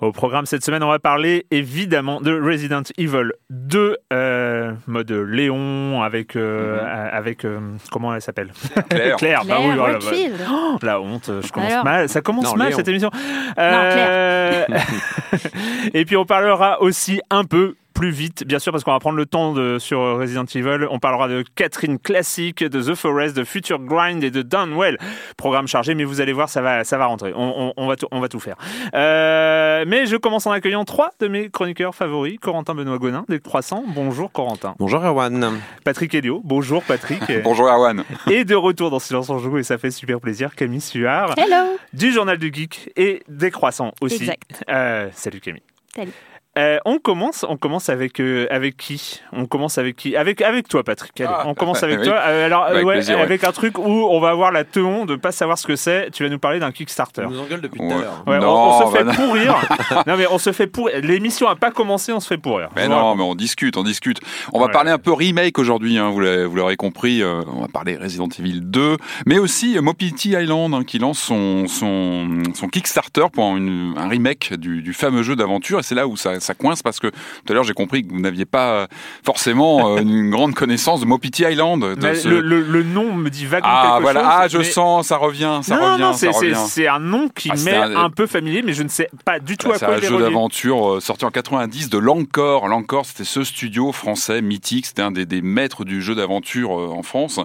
Au programme cette semaine, on va parler évidemment de Resident Evil 2, euh, mode Léon, avec. Euh, Mhm. avec euh, comment elle s'appelle? Claire. Claire, bah oui, Claire voilà, bah. Oh, la honte, je commence Alors mal. Ça commence Non, mal Léon. cette émission. Claire. Euh, Et puis on parlera aussi un peu plus vite, bien sûr, parce qu'on va prendre le temps de, sur Resident Evil. On parlera de Catherine Classic, de The Forest, de Future Grind et de Downwell. Programme chargé, mais vous allez voir, ça va, ça va rentrer. On, on- on va, tout, on va tout faire. Euh, mais je commence en accueillant trois de mes chroniqueurs favoris. Corentin Benoît Gonin, des Croissants. Bonjour Corentin. Bonjour Erwan. Patrick Helio. Bonjour Patrick. Bonjour Erwan. et de retour dans Silence en Joue, et ça fait super plaisir, Camille Suard, Hello du Journal du Geek et des Croissants aussi. Exact. Euh, salut Camille. Salut. Euh, on commence, on commence avec euh, avec qui? On commence avec qui? Avec avec toi, Patrick. Allez, Ah, on commence avec oui. toi. Euh, alors, Avec ouais, plaisir, ouais. avec un truc où on va avoir la teon de pas savoir ce que c'est. Tu vas nous parler d'un Kickstarter. On nous engueule depuis tout à l'heure. On- se fait bah non. pourrir. non mais on se fait pourrir. L'émission a pas commencé, on se fait pourrir. Mais non, mais on discute, on discute. On va Ouais. parler un peu remake aujourd'hui, hein, vous l'avez- vous l'aurez compris. euh, on va parler Resident Evil 2, mais aussi euh, Mopiti Island hein, qui lance son, son, son Kickstarter pour une- un remake du, du fameux jeu d'aventure. Et c'est là où ça, ça coince parce que tout à l'heure j'ai compris que vous n'aviez pas euh, forcément euh, une grande connaissance de Mopiti Island. de Mais ce- le, le- le nom me dit vaguement Ah quelque voilà, chose. ah je mais- sens, ça revient, ça non, revient, non, ça c'est- c'est revient. c'est un nom qui Ah, c'est m'est un- un... peu familier, mais je ne sais pas du tout Bah, à C'est quoi un il est jeu relié. d'aventure euh, sorti en 90 de Lancor. Lancor, c'était ce studio français mythique. C'était un des, des maîtres du jeu d'aventure en France.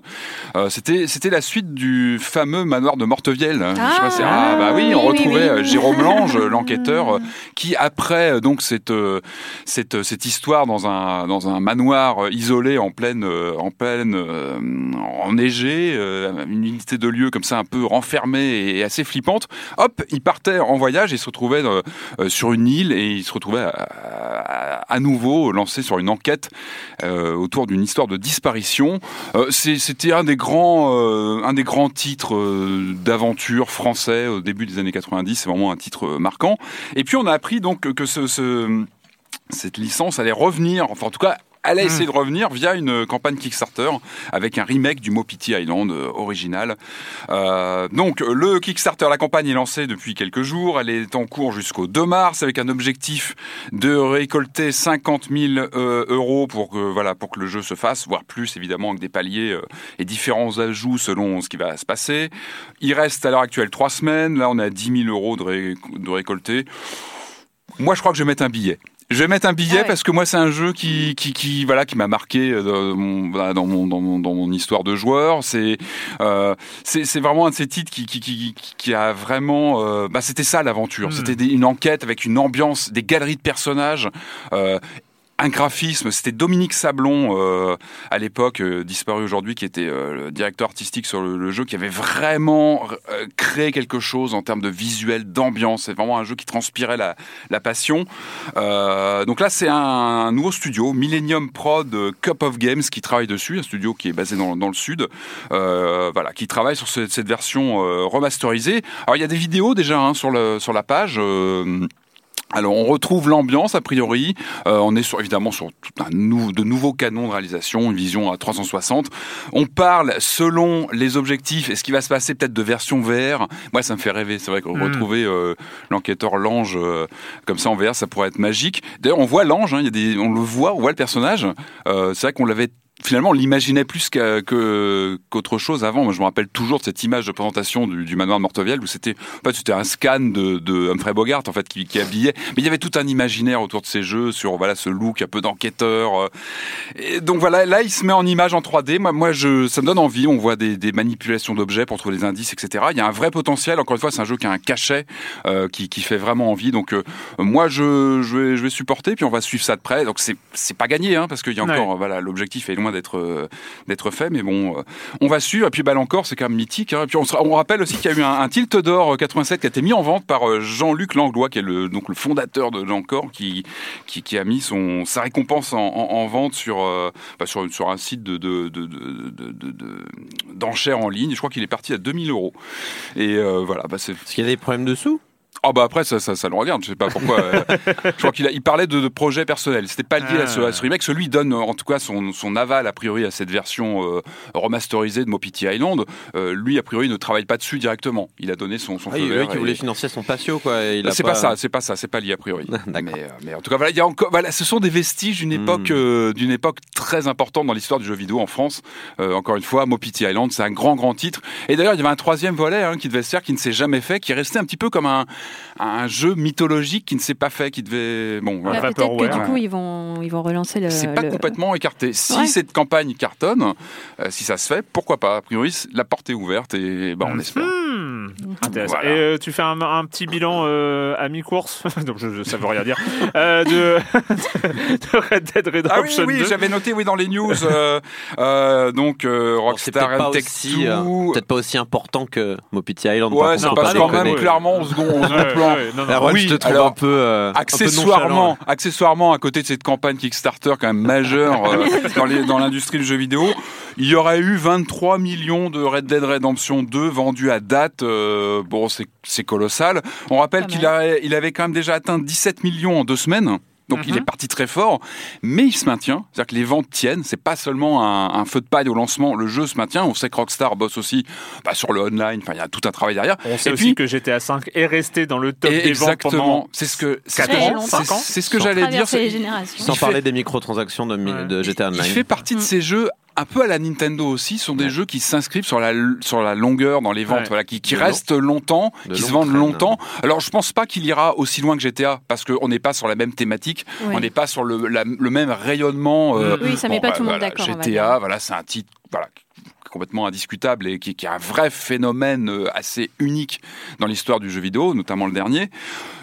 Euh, c'était c'était la suite du fameux manoir de Mortevielle. Je sais pas si- Ah, ah, bah oui, oui, on oui, retrouvait oui. euh, Jérôme Lange, l'enquêteur, qui après donc cette euh, cette cette histoire dans un dans un manoir euh, isolé en pleine euh, en pleine euh, enneigé, euh, une unité de lieu comme ça un peu renfermée et assez flippante. Hop, il partait en voyage et se retrouvait euh, euh, sur une île et il se retrouvait à, nouveau lancé sur une enquête euh, autour d'une histoire de disparition. Euh, C'était un des grands, euh, un des grands titres euh, d'aventure français au début des années 90. C'est vraiment un titre euh, marquant. Et puis on a appris donc que ce- cette licence allait revenir, enfin en tout cas. Elle a essayé de revenir via une campagne Kickstarter avec un remake du Mopiti Island euh, original. Euh, donc le Kickstarter, la campagne est lancée depuis quelques jours. Elle est en cours jusqu'au 2 mars avec un objectif de récolter 50 000 euh, euros pour que voilà pour que le jeu se fasse, voire plus évidemment avec des paliers euh, et différents ajouts selon ce qui va se passer. Il reste à l'heure actuelle trois semaines. Là, on est à 10 000 euros de, ré- de récolter. Moi, je crois que je vais mettre un billet. Je vais mettre un billet Ah ouais. parce que moi c'est un jeu qui qui, qui voilà qui m'a marqué euh, dans mon, dans mon dans mon dans mon histoire de joueur. C'est euh, c'est c'est vraiment un de ces titres qui qui qui, qui- a vraiment euh, bah c'était ça l'aventure. Mm. C'était une enquête avec une ambiance, des galeries de personnages. euh, un graphisme. C'était Dominique Sablon euh, à l'époque, euh, disparu aujourd'hui, qui était euh, le directeur artistique sur le, jeu, qui avait vraiment euh, créé quelque chose en termes de visuel, d'ambiance. C'est vraiment un jeu qui transpirait la, passion. Donc là, c'est un, nouveau studio, Millennium Prod Cup of Games, qui travaille dessus, un studio qui est basé dans, le sud, voilà, qui travaille sur ce- cette version remasterisée. Alors il y a des vidéos déjà hein, sur la page. Alors on retrouve l'ambiance a priori, Euh, on est sur, évidemment sur tout un nou- de nouveaux canons de réalisation, une vision à 360. On parle selon les objectifs et ce qui va se passer peut-être de version VR. Moi ça me fait rêver, c'est vrai que Mm. retrouver euh, l'enquêteur l'ange euh, comme ça en VR ça pourrait être magique. D'ailleurs on voit l'ange, hein, on le voit, on voit le personnage. Euh, c'est vrai qu'on l'avait finalement on l'imaginait plus que- qu'autre chose avant. Moi, je me rappelle toujours de cette image de présentation du, du manoir de Mortevielle où c'était en fait, c'était un scan de, de Humphrey Bogart en fait qui, qui habillait. Mais il y avait tout un imaginaire autour de ces jeux sur voilà ce look un peu d'enquêteur. euh. Donc voilà, là il se met en image en 3D. Moi, moi je, ça me donne envie. On voit des, des manipulations d'objets pour trouver des indices, etc. Il y a un vrai potentiel. Encore une fois, c'est un jeu qui a un cachet euh, qui, qui fait vraiment envie. Donc euh, moi je, je, vais, je vais supporter puis on va suivre ça de près. Donc c'est c'est pas gagné hein, parce qu'il y a Ouais. encore voilà l'objectif est loin d'être euh, d'être fait, mais bon, euh, on va suivre. Et puis bah, encore, c'est quand même mythique. hein. Et puis on, se- on rappelle aussi qu'il y a eu un, un Tilt d'or euh, 87 qui a été mis en vente par euh, Jean-Luc Langlois, qui est le donc le fondateur de Encore, qui, qui a mis son sa récompense en, en- en vente sur euh, bah, sur sur un site de de de- de- de- de- de- d'enchères en ligne. Je crois qu'il est parti à 2000 euros. Et euh, voilà, bah, qu'il y a des problèmes dessous ah bah après ça, ça, ça le regarde, je sais pas pourquoi. euh, je crois qu'il a- il parlait de, de projets personnels. C'était pas lié à, ce, à ce remake. Celui donne euh, en tout cas son, son aval a priori à cette version euh, remasterisée de Mopiti Island. Euh, lui a priori ne travaille pas dessus directement. Il a donné son, son Ah, feu il y a vert qui et- voulait financer son patio, quoi. et il a c'est pas... ça, c'est pas ça, c'est pas lié a priori. D'accord. mais, euh, mais en tout cas, voilà, il y a encore, voilà, ce sont des vestiges d'une Hmm. époque, euh, d'une époque très importante dans l'histoire du jeu vidéo en France. Euh, encore une fois, Mopiti Island, c'est un grand, grand titre. Et d'ailleurs, il y avait un troisième volet hein, qui devait se faire, qui ne s'est jamais fait, qui est resté un petit peu comme un, un jeu mythologique qui ne s'est pas fait, qui devait, bon, voilà. Là, Vaporware, peut-être que du coup, ils vont, ils vont relancer le. C'est pas le- complètement écarté. Si Ouais. cette campagne cartonne, euh, si ça se fait, pourquoi pas? A priori, la porte est ouverte et bah, on espère. Hmm, intéressant. Voilà. Et euh, tu fais un, un petit bilan euh, à mi-course, donc je, je- ça veut rien dire, euh, de, de Red Dead Ah oui, Redemption oui, 2. j'avais noté oui dans les news. euh, euh, donc euh, c'est Rockstar peut-être pas aussi, euh, 2. peut-être pas aussi important que Mopiti Island. Ouais, passe pas quand même clairement au second, au second Ouais, plan. non, non. Oui, je te trouve alors, un peu, euh, un peu Accessoirement, accessoirement, à côté de cette campagne Kickstarter quand même majeure euh, dans l'industrie du jeu vidéo, il y aurait eu 23 millions de Red Dead Redemption 2 vendus à date. Euh, bon, c'est colossal. On rappelle qu'il il avait quand même déjà atteint 17 millions en deux semaines. Donc il Mhm. est parti très fort, mais il se maintient. C'est-à-dire que les ventes tiennent. C'est pas seulement un, un feu de paille au lancement. Le jeu se maintient. On sait que Rockstar bosse aussi bah, sur le online. Enfin, il y a tout un travail derrière. On sait Et aussi puis- que GTA 5 est resté dans le top des ventes exactement. pendant C'est ce que c'est ce quatre que- ans, c'est- cinq ans. c'est ce que Sans j'allais dire. Sans il parler des microtransactions de, de GTA Il Online. fait partie de Mm. ces jeux un peu à la Nintendo aussi, ce sont des Ouais. jeux qui s'inscrivent sur la sur la longueur dans les ventes, Ouais. voilà, qui, restent longtemps, qui se vendent traîne. longtemps. Alors je pense pas qu'il ira aussi loin que GTA parce qu'on n'est pas sur la même thématique, on n'est pas sur le, la- le même rayonnement. euh, Oui, ça met pas tout le monde voilà, d'accord, GTA, voilà, c'est un titre, voilà complètement indiscutable et qui, qui est un vrai phénomène euh, assez unique dans l'histoire du jeu vidéo, notamment le dernier.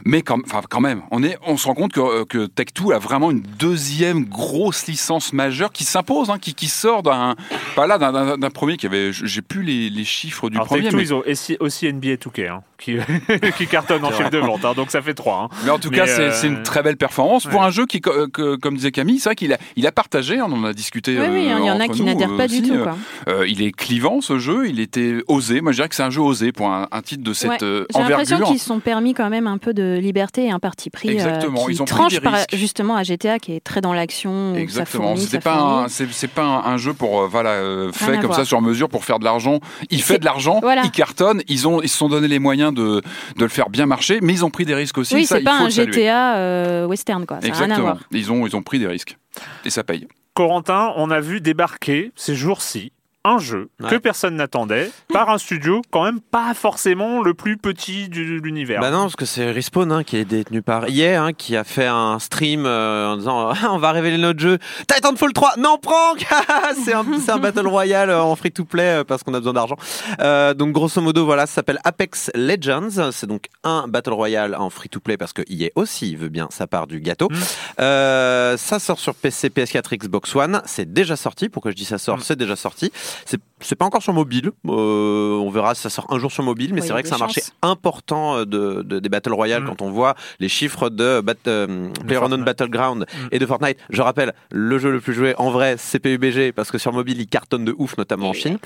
Mais quand, même, on, est, on se rend compte que, euh, que Tech2 a vraiment une deuxième grosse licence majeure qui s'impose, hein, qui, qui sort d'un, pas là, d'un- premier qui avait, j'ai plus les, les chiffres du Alors, premier, Take-Two, mais, ils ont aussi, NBA 2K, hein, qui, qui cartonne en chiffre de vente, hein, donc ça fait 3. mais en tout Mais, cas, c'est euh, c'est une très belle performance pour un jeu qui, que, comme disait Camille, c'est vrai qu'il a, il a partagé, on en a discuté. Oui, oui, il y en a entre qui n'adhèrent euh, pas du aussi, tout. euh, Quoi. Euh, il est clivant ce jeu, il était osé. Moi je dirais que c'est un jeu osé pour un, un titre de cette Ouais. euh, J'ai l'impression envergure. qu'ils se sont permis quand même un peu de liberté et un parti pris euh, Exactement, qui ils ont pris tranche des par- justement à GTA qui est très dans l'action. Exactement. pas c'est pas un, un jeu pour euh, voilà euh, fait comme ça sur mesure pour faire de l'argent. Il fait de l'argent, voilà. il cartonne. Ils ont ils se sont donné les moyens de de le faire bien marcher, mais ils ont pris des risques aussi. Oui, c'est il pas faut un. GTA euh, western quoi. Ça n'a rien à Exactement. voir. Ils ont ils ont pris des risques et ça paye. Corentin, on a vu débarquer ces jours-ci un jeu Ouais. que personne n'attendait par un studio quand même pas forcément le plus petit de l'univers. Bah non, parce que c'est Respawn hein, qui est détenu par EA, hein, qui a fait un stream euh, en disant Ah, on va révéler notre jeu. Titanfall 3, non, prank C'est un, Battle Royale euh, en free-to-play euh, parce qu'on a besoin d'argent. Euh, donc grosso modo, voilà, ça s'appelle Apex Legends. C'est donc un Battle Royale en free-to-play parce que EA aussi veut bien sa part du gâteau. Mm. Euh, ça sort sur PC, PS4, Xbox One. C'est déjà sorti. Pourquoi je dis ça sort? Mm. C'est déjà sorti. C'est c'est pas encore sur mobile. Euh, on verra si ça sort un jour sur mobile, mais Oui, c'est vrai que a c'est un marché important euh, de, de- des Battle Royale Mm. quand on voit les chiffres de Bat- euh, PlayerUnknown. Battleground Mm. et de Fortnite. Je rappelle, le jeu le plus joué en vrai, c'est PUBG, parce que sur mobile, il cartonne de ouf, notamment en Chine.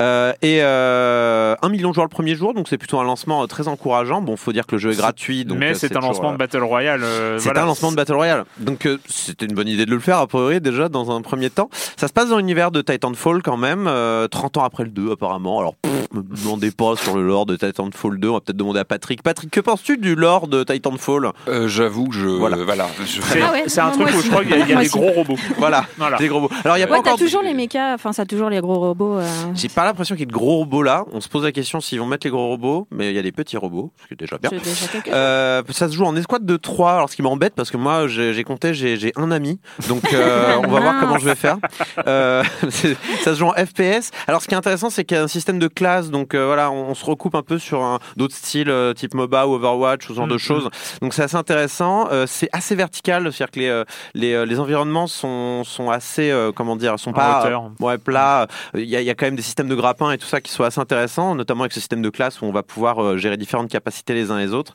Euh, et euh, 1 million de joueurs le premier jour, donc c'est plutôt un lancement très encourageant. Bon, faut dire que le jeu est gratuit. Donc, Mais euh, c'est un lancement euh, de Battle Royale. euh, c'est voilà. un lancement de Battle Royale. Donc euh, c'était une bonne idée de le faire, a priori, déjà, dans un premier temps. Ça se passe dans l'univers de Titanfall quand même, euh, 30 ans après le 2 apparemment. Alors, pff, me demandez pas sur le lore de Titanfall 2, on va peut-être demander à Patrick. Patrick, que penses-tu du lore de Titanfall? Euh, J'avoue que je. Voilà. Voilà. je- C'est Ah ouais, c'est un truc où aussi. je crois qu'il y a, il y a des gros robots. Voilà, Voilà. des gros robots. Alors, il y a pas Ouais, encore... toujours les mechas, enfin, ça a toujours les gros robots. euh. J'ai pas l'impression qu'il y ait de gros robots là. On se pose la question s'ils vont mettre les gros robots, mais il y a des petits robots, ce qui est déjà bien. Déjà. Euh, ça se joue en escouade de 3, alors ce qui m'embête parce que moi j'ai compté, j'ai un ami, donc euh, on va voir comment je vais faire. Euh, ça se joue en FPS. Alors ce qui est intéressant c'est qu'il y a un système de classe, donc euh, voilà, on, on se recoupe un peu sur d'autres styles euh, type MOBA ou Overwatch ce genre de Mhm. choses. Donc c'est assez intéressant. Euh, c'est assez vertical, c'est-à-dire que les, euh, les, les environnements sont, sont assez, comment dire, sont En pas ouais, plats. Il y, a, il y a quand même des systèmes de grappins et tout ça qui sont assez intéressants, notamment avec ce système de classe où on va pouvoir gérer différentes capacités les uns les autres.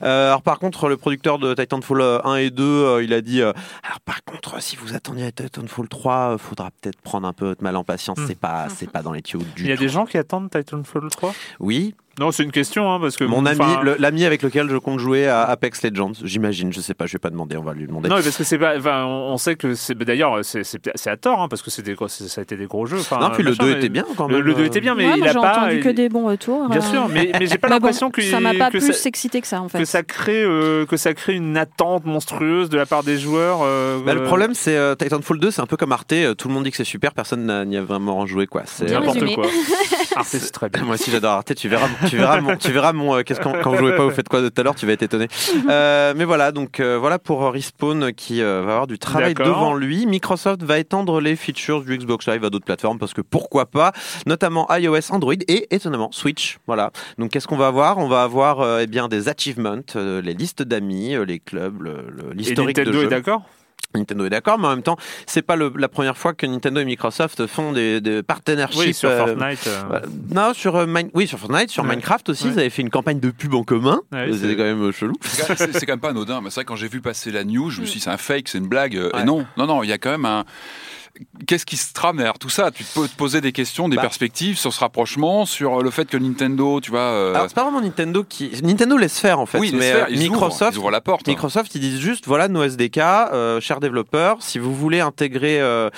Alors par contre, le producteur de Titanfall euh, 1 et 2, euh, il a dit alors par contre, si vous attendiez à Titanfall 3, euh, faudra peut-être prendre un peu votre mal en patience. Hmm. C'est pas, c'est pas dans les tuyaux du Il y a tout. des gens qui attendent Titanfall 3 Oui, Non, c'est une question, hein, parce que mon ami, le- l'ami avec lequel je compte jouer à Apex Legends, j'imagine. Je sais pas, je vais pas demander, on va lui demander. Non, mais parce que c'est pas. Enfin, on on sait que c'est. D'ailleurs, c'est c'est- c'est à tort, hein, parce que c'est des gros- c'est- ça a été des gros jeux. Enfin, non, puis le machin, 2 mais- était bien quand Le, même. le 2 euh. était bien, mais Ouais, il moi, a j'ai pas. entendu que des bons retours. Bien euh. sûr, mais, mais j'ai pas Mais bon, l'impression que ça m'a pas que plus ça, excité que ça en fait. que ça crée euh, que ça crée une attente monstrueuse de la part des joueurs. euh, Bah, le euh, problème, c'est euh, Titanfall 2, c'est un peu comme Arte. euh, tout le monde dit que c'est super, personne n'a- n'y a vraiment joué quoi. C'est Bien n'importe résumé. quoi. Arte, c'est très bien. Moi aussi j'adore Arte, tu verras, tu verras mon, tu verras mon, euh, qu'est-ce qu'on, quand vous jouez pas, vous faites quoi de tout à l'heure, tu vas être étonné. Euh, mais voilà, donc euh, voilà pour Respawn qui va avoir du travail D'accord. devant lui. Microsoft va étendre les features du Xbox Live à d'autres plateformes parce que pourquoi pas, notamment iOS, Android et étonnamment Switch. Voilà. Donc qu'est-ce qu'on va avoir? On va avoir eh bien des achievements, les listes d'amis, les clubs, le- le- Et l'historique de Nintendo est d'accord? Nintendo est d'accord, mais en même temps, c'est pas le- la première fois que Nintendo et Microsoft font des, des partenariats. Oui, sur Fortnite. euh, euh, non, sur euh, Mine- oui, sur Fortnite, sur Ouais. Minecraft aussi, Ouais. ils avaient fait une campagne de pub en commun. Ouais, C'était c'est- quand même euh, chelou. C'est quand même pas anodin. Mais c'est vrai que quand j'ai vu passer la news, je me suis dit c'est un fake, c'est une blague. Euh, Ouais. Et non, non, non, il y a quand même un. Qu'est-ce qui se trame derrière tout ça? Tu peux te poser des questions, des Bah. perspectives sur ce rapprochement, sur le fait que Nintendo, tu vois. euh, Alors, c'est pas vraiment Nintendo qui. Nintendo laisse faire en fait, oui, mais faire, euh, ils ouvrent, Microsoft. ils ouvrent la porte. Microsoft, ils disent juste, voilà nos SDK, euh, chers développeurs, si vous voulez intégrer, euh,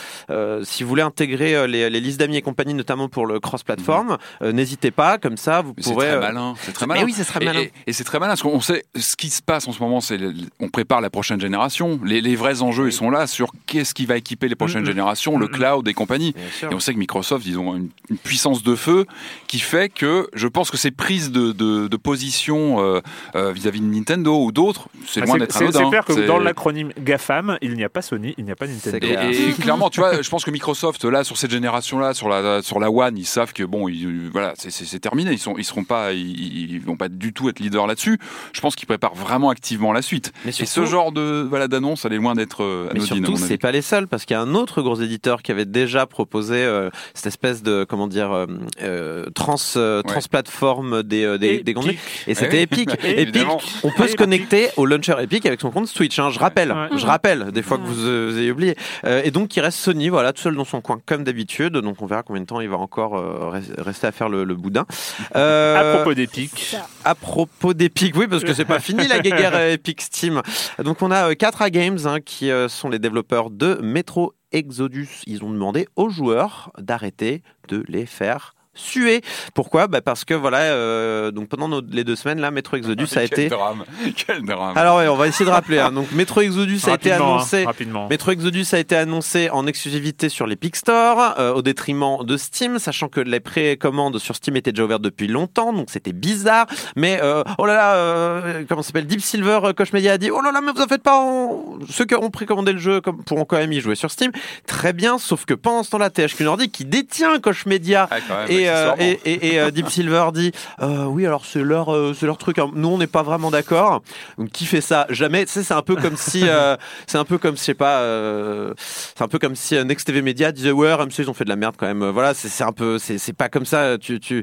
si vous voulez intégrer les, les listes d'amis et compagnie, notamment pour le cross-platform, euh, n'hésitez pas, comme ça, vous Mais C'est pourrez. très euh, malin. C'est très Mais malin. oui, c'est très malin. Et, et c'est très malin parce qu'on sait ce qui se passe en ce moment. C'est on prépare la prochaine génération. Les, les vrais enjeux, ils sont là sur qu'est-ce qui va équiper les prochaines Mhm. générations, le cloud et compagnie. Et on sait que Microsoft, ils ont une, une puissance de feu qui fait que je pense que ces prises de, de, de position euh, euh, vis-à-vis de Nintendo ou d'autres, c'est Ah, loin d'être c'est anodin. c'est clair que dans l'acronyme GAFAM, il n'y a pas Sony, il n'y a pas Nintendo. C'est et, clair. et clairement, tu vois, je pense que Microsoft, là, sur cette génération-là, sur la, sur la One, ils savent que bon, ils- voilà, c'est- terminé. Ils sont, ils seront pas, ils, ils vont pas du tout être leaders là-dessus. Je pense qu'ils préparent vraiment activement la suite. Mais Et ce genre de, voilà, d'annonce, elle est loin d'être euh, Mais surtout, c'est pas les seuls, parce qu'il y a un autre gros éditeur qui avait déjà proposé euh, cette espèce de, comment dire, euh, euh, trans, euh, Ouais. transplateforme des, euh, des, des contenus. Et c'était oui. Epic. Epic, on peut Et se connecter au launcher Epic avec son compte Switch. Hein, je rappelle, Ouais. je rappelle, des fois que vous, euh, vous ayez oublié. Euh, et donc, il reste Sony, voilà, tout seul dans son coin, comme d'habitude. Donc, on verra combien de temps il va encore euh, res- rester à faire le, le boudin. Euh, À propos d'Epic, à propos d'Epic, oui, parce que c'est pas fini la guéguerre euh, Epic Steam. Donc on a euh, 4A Games hein, qui euh, sont les développeurs de Metro Exodus. Ils ont demandé aux joueurs d'arrêter de les faire sué. Pourquoi? Bah Parce que voilà, euh, donc pendant nos- les deux semaines là, Metro Exodus a Quel été. drame. Quel drame. Alors ouais, on va essayer de rappeler. hein. Donc Metro Exodus a été hein, annoncé. rapidement. Metro Exodus a été annoncé en exclusivité sur l'Epic Store, euh, au détriment de Steam, sachant que les précommandes sur Steam étaient déjà ouvertes depuis longtemps, donc c'était bizarre. Mais euh, oh là là, euh, comment ça s'appelle? Deep Silver, euh, Koch Media a dit oh là là, mais vous en faites pas. on- Ceux qui ont précommandé le jeu comme, pourront quand même y jouer sur Steam. Très bien, sauf que pendant ce temps-là, THQ Nordic, qui détient Koch Media, Ah, même, et, euh, et, et- et, euh, Deep Silver dit euh, oui alors c'est leur euh, c'est leur truc hein. nous on n'est pas vraiment d'accord. Donc qui fait ça? Jamais. Tu sais c'est un peu comme si euh, c'est un peu comme je sais pas euh, c'est un peu comme si Next TV Media disait ouais RMC ils ont fait de la merde quand même. Voilà c'est c'est un peu c'est c'est pas comme ça. Tu tu,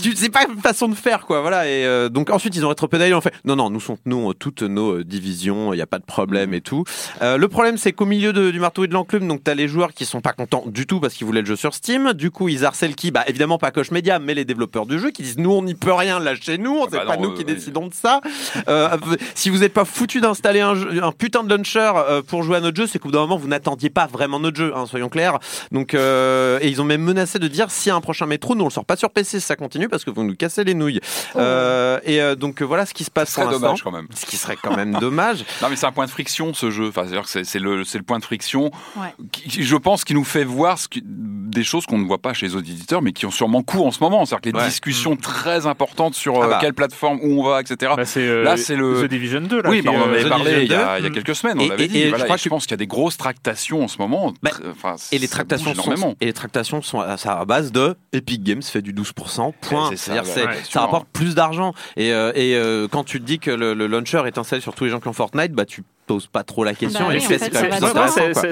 tu- c'est pas une façon de faire quoi. Voilà. Et euh, donc ensuite ils ont rétropédalé ils ont fait non non nous euh, toutes nos euh, divisions il y a pas de problème et tout. Euh, le problème, c'est qu'au milieu de- du marteau et de l'enclume, donc t'as les joueurs qui sont pas contents du tout parce qu'ils voulaient le jeu sur Steam. Du coup, ils harcèlent qui? Bah évidemment pas Koch Media, mais les développeurs du jeu qui disent nous on n'y peut rien, lâchez-nous, c'est bah pas non, nous qui euh, oui. décidons de ça. Euh, si vous n'êtes pas foutu d'installer un, putain de launcher euh, pour jouer à notre jeu, c'est qu'au bout d'un moment vous n'attendiez pas vraiment notre jeu, hein, soyons clairs. Donc euh, et ils ont même menacé de dire s'il y a un prochain métro, nous on le sort pas sur PC si ça continue parce que vous nous cassez les nouilles. Euh, et euh, donc voilà ce qui se passe Ce pour serait l'instant. dommage quand même. Ce qui serait quand même dommage. Non mais c'est un point de friction ce jeu. Enfin, c'est-à-dire que c'est, c'est le point de friction. Ouais. Qui, qui, je pense qui nous fait voir ce qui- des choses qu'on ne voit pas chez les autres éditeurs, mais qui ont sûrement cours en ce moment. C'est-à-dire que les Ouais. discussions très importantes sur Ah euh, bah. quelle plateforme où on va, etc. Bah, c'est euh, Là, c'est le- The Division 2. Là, oui, bah, on en euh, avait The parlé il y, a, Division il y a 2. quelques semaines. On Et- l'avait et- dit. et je Voilà, crois et je que- pense qu'il y a des grosses tractations en ce moment. Bah, enfin, Et les tractations, sont, énormément. et les tractations sont à, base de Epic Games fait du 12%, point. c'est ça, C'est-à-dire ouais, ça rapporte plus d'argent. Et, euh, euh, quand tu te dis que le, le launcher est installé sur tous les gens qui ont Fortnite, bah tu poses pas trop la question. Bah et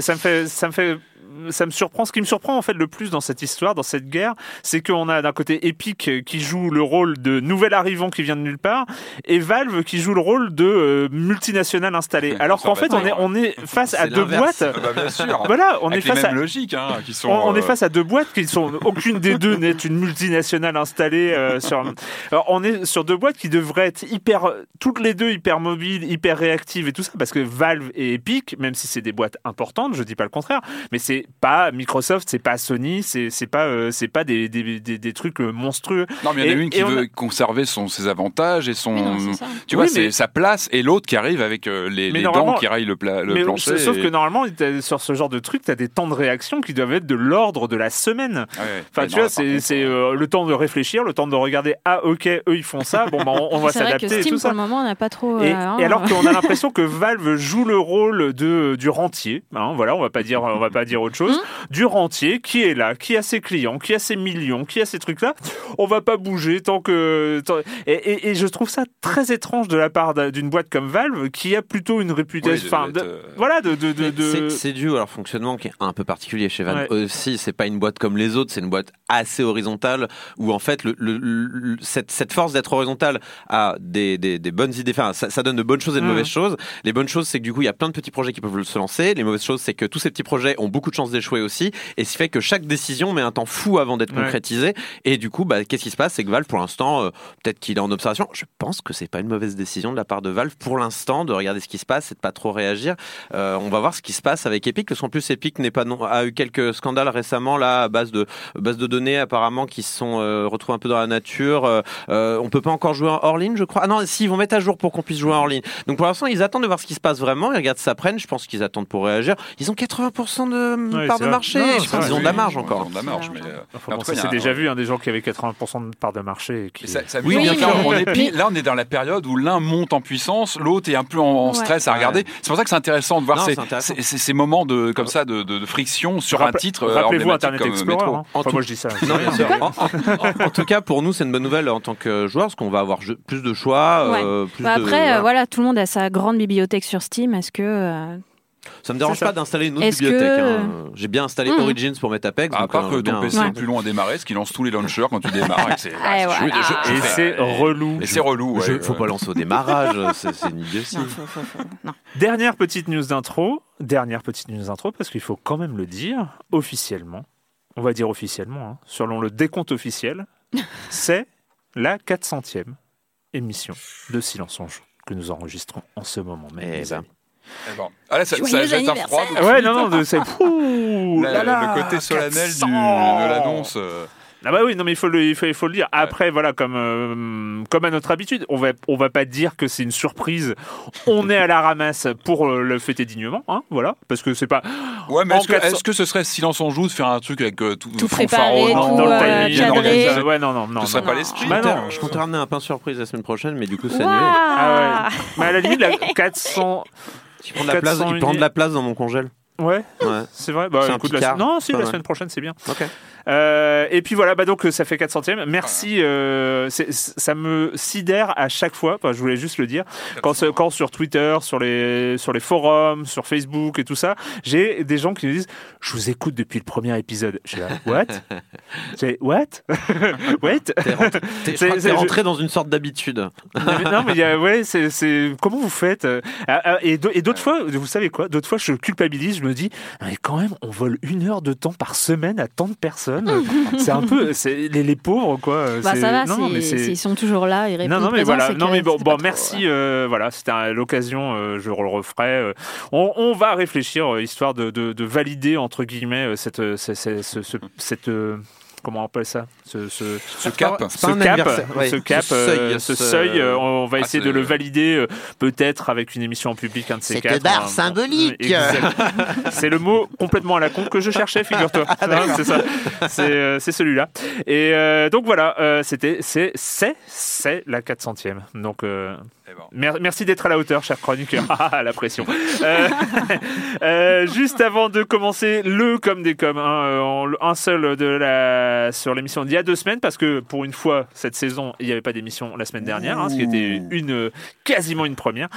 ça me fait, ça me surprend. Ce qui me surprend en fait le plus dans cette histoire, dans cette guerre, c'est qu'on a d'un côté Epic qui joue le rôle de nouvel arrivant qui vient de nulle part, et Valve qui joue le rôle de euh, multinationale installée. Alors qu'en fait, on est, on est face à deux boîtes. Ah bah, bien sûr. Voilà, on est Avec face à mêmes logiques hein, qui sont. on, on est euh, face à deux boîtes qui sont aucune des deux n'est une multinationale installée euh, sur. Alors, on est sur deux boîtes qui devraient être hyper, toutes les deux hyper mobiles, hyper réactives et tout ça, parce que Valve et Epic, même si c'est des boîtes importantes, je dis pas le contraire, mais c'est pas Microsoft, c'est pas Sony, c'est c'est pas euh, c'est pas des, des, des, des trucs euh, monstrueux. Non, mais il y en a Et- une qui veut a- conserver son, ses avantages et son. Non, tu Oui, vois, mais- c'est sa place et l'autre qui arrive avec euh, les, les dents qui raillent le, pla- le mais plancher. sauf et- que normalement, sur ce genre de truc, tu as des temps de réaction qui doivent être de l'ordre de la semaine. Ah ouais. Enfin, tu non, vois, c'est euh, le temps de réfléchir, le temps de regarder. Ah, ok, eux ils font ça. Bon, bah, on, on va s'adapter et tout pour ça. le moment, n'a pas trop. Et, euh, hein, et alors qu'on a l'impression que Valve joue le rôle de du rentier, hein, voilà, on va pas dire, on va pas dire autre chose, Mmh. du rentier qui est là, qui a ses clients, qui a ses millions, qui a ces trucs là, on va pas bouger tant que. tant- Et, et- et je trouve ça très étrange de la part d'un- d'une boîte comme Valve qui a plutôt une réputation, Oui, de- enfin, d'être, de- euh, voilà, de, de, de, Mais de- C'est dû à leur fonctionnement qui est un peu particulier chez Valve Ouais. aussi. C'est pas une boîte comme les autres, c'est une boîte assez horizontale où en fait le, le- le- cette, cette force d'être horizontale a des, des, des bonnes idées. Enfin, ça, ça donne de bonnes choses et de Mhm. mauvaises choses. Les bonnes choses, c'est que du coup il y a plein de petits projets qui peuvent se lancer. Les mauvaises choses, c'est que tous ces petits projets ont beaucoup de chances d'échouer aussi. Et ce qui fait que chaque décision met un temps fou avant d'être Ouais. concrétisée. Et du coup, bah, qu'est-ce qui se passe? C'est que Valve, pour l'instant, euh, peut-être qu'il est en observation. Je pense que c'est pas une mauvaise décision de la part de Valve pour l'instant de regarder ce qui se passe et de pas trop réagir. Euh, on va voir ce qui se passe avec Epic, parce qu'en plus Epic n'est pas non, a eu quelques scandales récemment là à base de base de données apparemment qui se sont euh, retrouvés un peu dans la nature. Euh, on peut pas encore jouer en hors ligne, je crois. Ah non, si ils vont mettre à jour pour qu'on puisse jouer en ligne. Donc pour l'instant, ils attendent de voir ce qui se passe vraiment. Ils regardent ça prenne. Je pense qu'ils attendent pour réagir. Ils ont 80% de Ouais, part de vrai. marché. Non, je c'est pense vrai, qu'ils ont de la marge Ils ont encore. de la marge, mais. C'est euh, Enfin, bon, déjà vu hein, des gens qui avaient 80% de part de marché. Et qui... Ça, ça Oui, bien sûr. On est là, on est dans la période où l'un monte en puissance, l'autre est un peu en, en Ouais. stress à regarder. C'est pour ça que c'est intéressant de voir Non, ces, c'est intéressant. ces- ces- ces moments de, comme ça de, de- de friction sur un titre. euh, Rappelez-vous Internet comme Explorer. Hein. En Enfin, tout- moi je dis ça. Non, bien sûr. En, en- en- en tout cas, pour nous, c'est une bonne nouvelle en tant que joueur, parce qu'on va avoir plus de choix. euh, plus Bah de- après, euh, voilà. voilà, tout le monde a sa grande bibliothèque sur Steam. Est-ce que. Ça me dérange pas d'installer une autre bibliothèque. que- hein. J'ai bien installé Mhm. Origins pour mettre Apex. À part euh, que bien- ton PC Ouais. est plus loin à démarrer, ce qu'il lance tous les launchers quand tu démarres. et c'est- voilà. je- je Et c'est relou. Et c'est relou. ouais. Je- faut pas lancer au démarrage, c'est une idiotie. Non, faut- faut- faut- non. Dernière petite news d'intro. Dernière petite news d'intro, parce qu'il faut quand même le dire officiellement. On va dire officiellement, hein, selon le décompte officiel, c'est la 400e émission de Silence en Joue que nous enregistrons en ce moment même. Eh ben, Ah là, ça, ça jette un froid. Ouais, non, non, c'est. Le côté solennel du- 400. de l'annonce. euh, Ah bah oui, non mais il faut le, il faut, il faut le dire. Après, voilà, comme euh, comme à notre habitude, on va on va pas dire que c'est une surprise. On est à la ramasse pour euh, le fêter dignement, hein, voilà, parce que c'est pas Ouais, mais est-ce que, 400 est-ce que ce serait silence en joue de faire un truc avec euh, tout, Tout préparé, dans, tout, dans le euh, timing, Ouais, non, non, non. Ce serait non, pas l'esprit. Bah non. Je comptais ramener un pain surprise la semaine prochaine, mais du coup, c'est annulé. Ah ouais. Mais à la limite, la 400. Il prend de la place, 400 il prend de la place dans mon congèle. Ouais, Ouais. c'est vrai. Bah, C'est un écoute, la... Non, si, la semaine prochaine, c'est bien. Ok. Euh, et puis voilà, bah donc euh, ça fait 4 centièmes. Merci, euh, ça me sidère à chaque fois. Enfin, je voulais juste le dire. Quand, sur Twitter, sur les sur les forums, sur Facebook et tout ça, j'ai des gens qui me disent "Je vous écoute depuis le premier épisode." Je suis là, "What? C'est what? Wait T'es rentré, je crois que je- dans une sorte d'habitude. mais non, mais il y a, ouais, c'est, c'est, comment vous faites ah, ah, et d'autres fois, vous savez quoi D'autres fois, je culpabilise, je me dis, mais quand même, on vole une heure de temps par semaine à tant de personnes. C'est un peu, les, les pauvres, quoi. Bah, ça va, non, mais s'ils sont toujours là, ils Non, non, mais voilà. Non, mais bon, trop, merci. euh, voilà, c'était l'occasion. euh, je le referai. euh, on, on va réfléchir, histoire de, de, de valider entre guillemets cette, ce- ce- ce- ce- cette, comment on appelle ça, ce, ce, Ce cap. Ce cap, ouais. ce cap, Ce euh, seuil, ce ce- seuil, euh, on va Ah, essayer c'est- de le valider euh, peut-être avec une émission en public, un de ces Cette quatre. symbolique. Exact. C'est le mot complètement à la con que je cherchais, figure-toi. Ah, Hein, c'est ça. C'est euh, celui-là. Et euh, donc voilà, euh, c'était c'est c'est c'est la 400e. Donc mer- merci d'être à la hauteur, cher chroniqueur. Ah, la pression. Euh, euh, juste avant de commencer le comme des comme, hein, euh, en- un seul de la sur l'émission d'il y a deux semaines, parce que pour une fois cette saison il n'y avait pas d'émission la semaine dernière, hein, ce qui était une quasiment une première.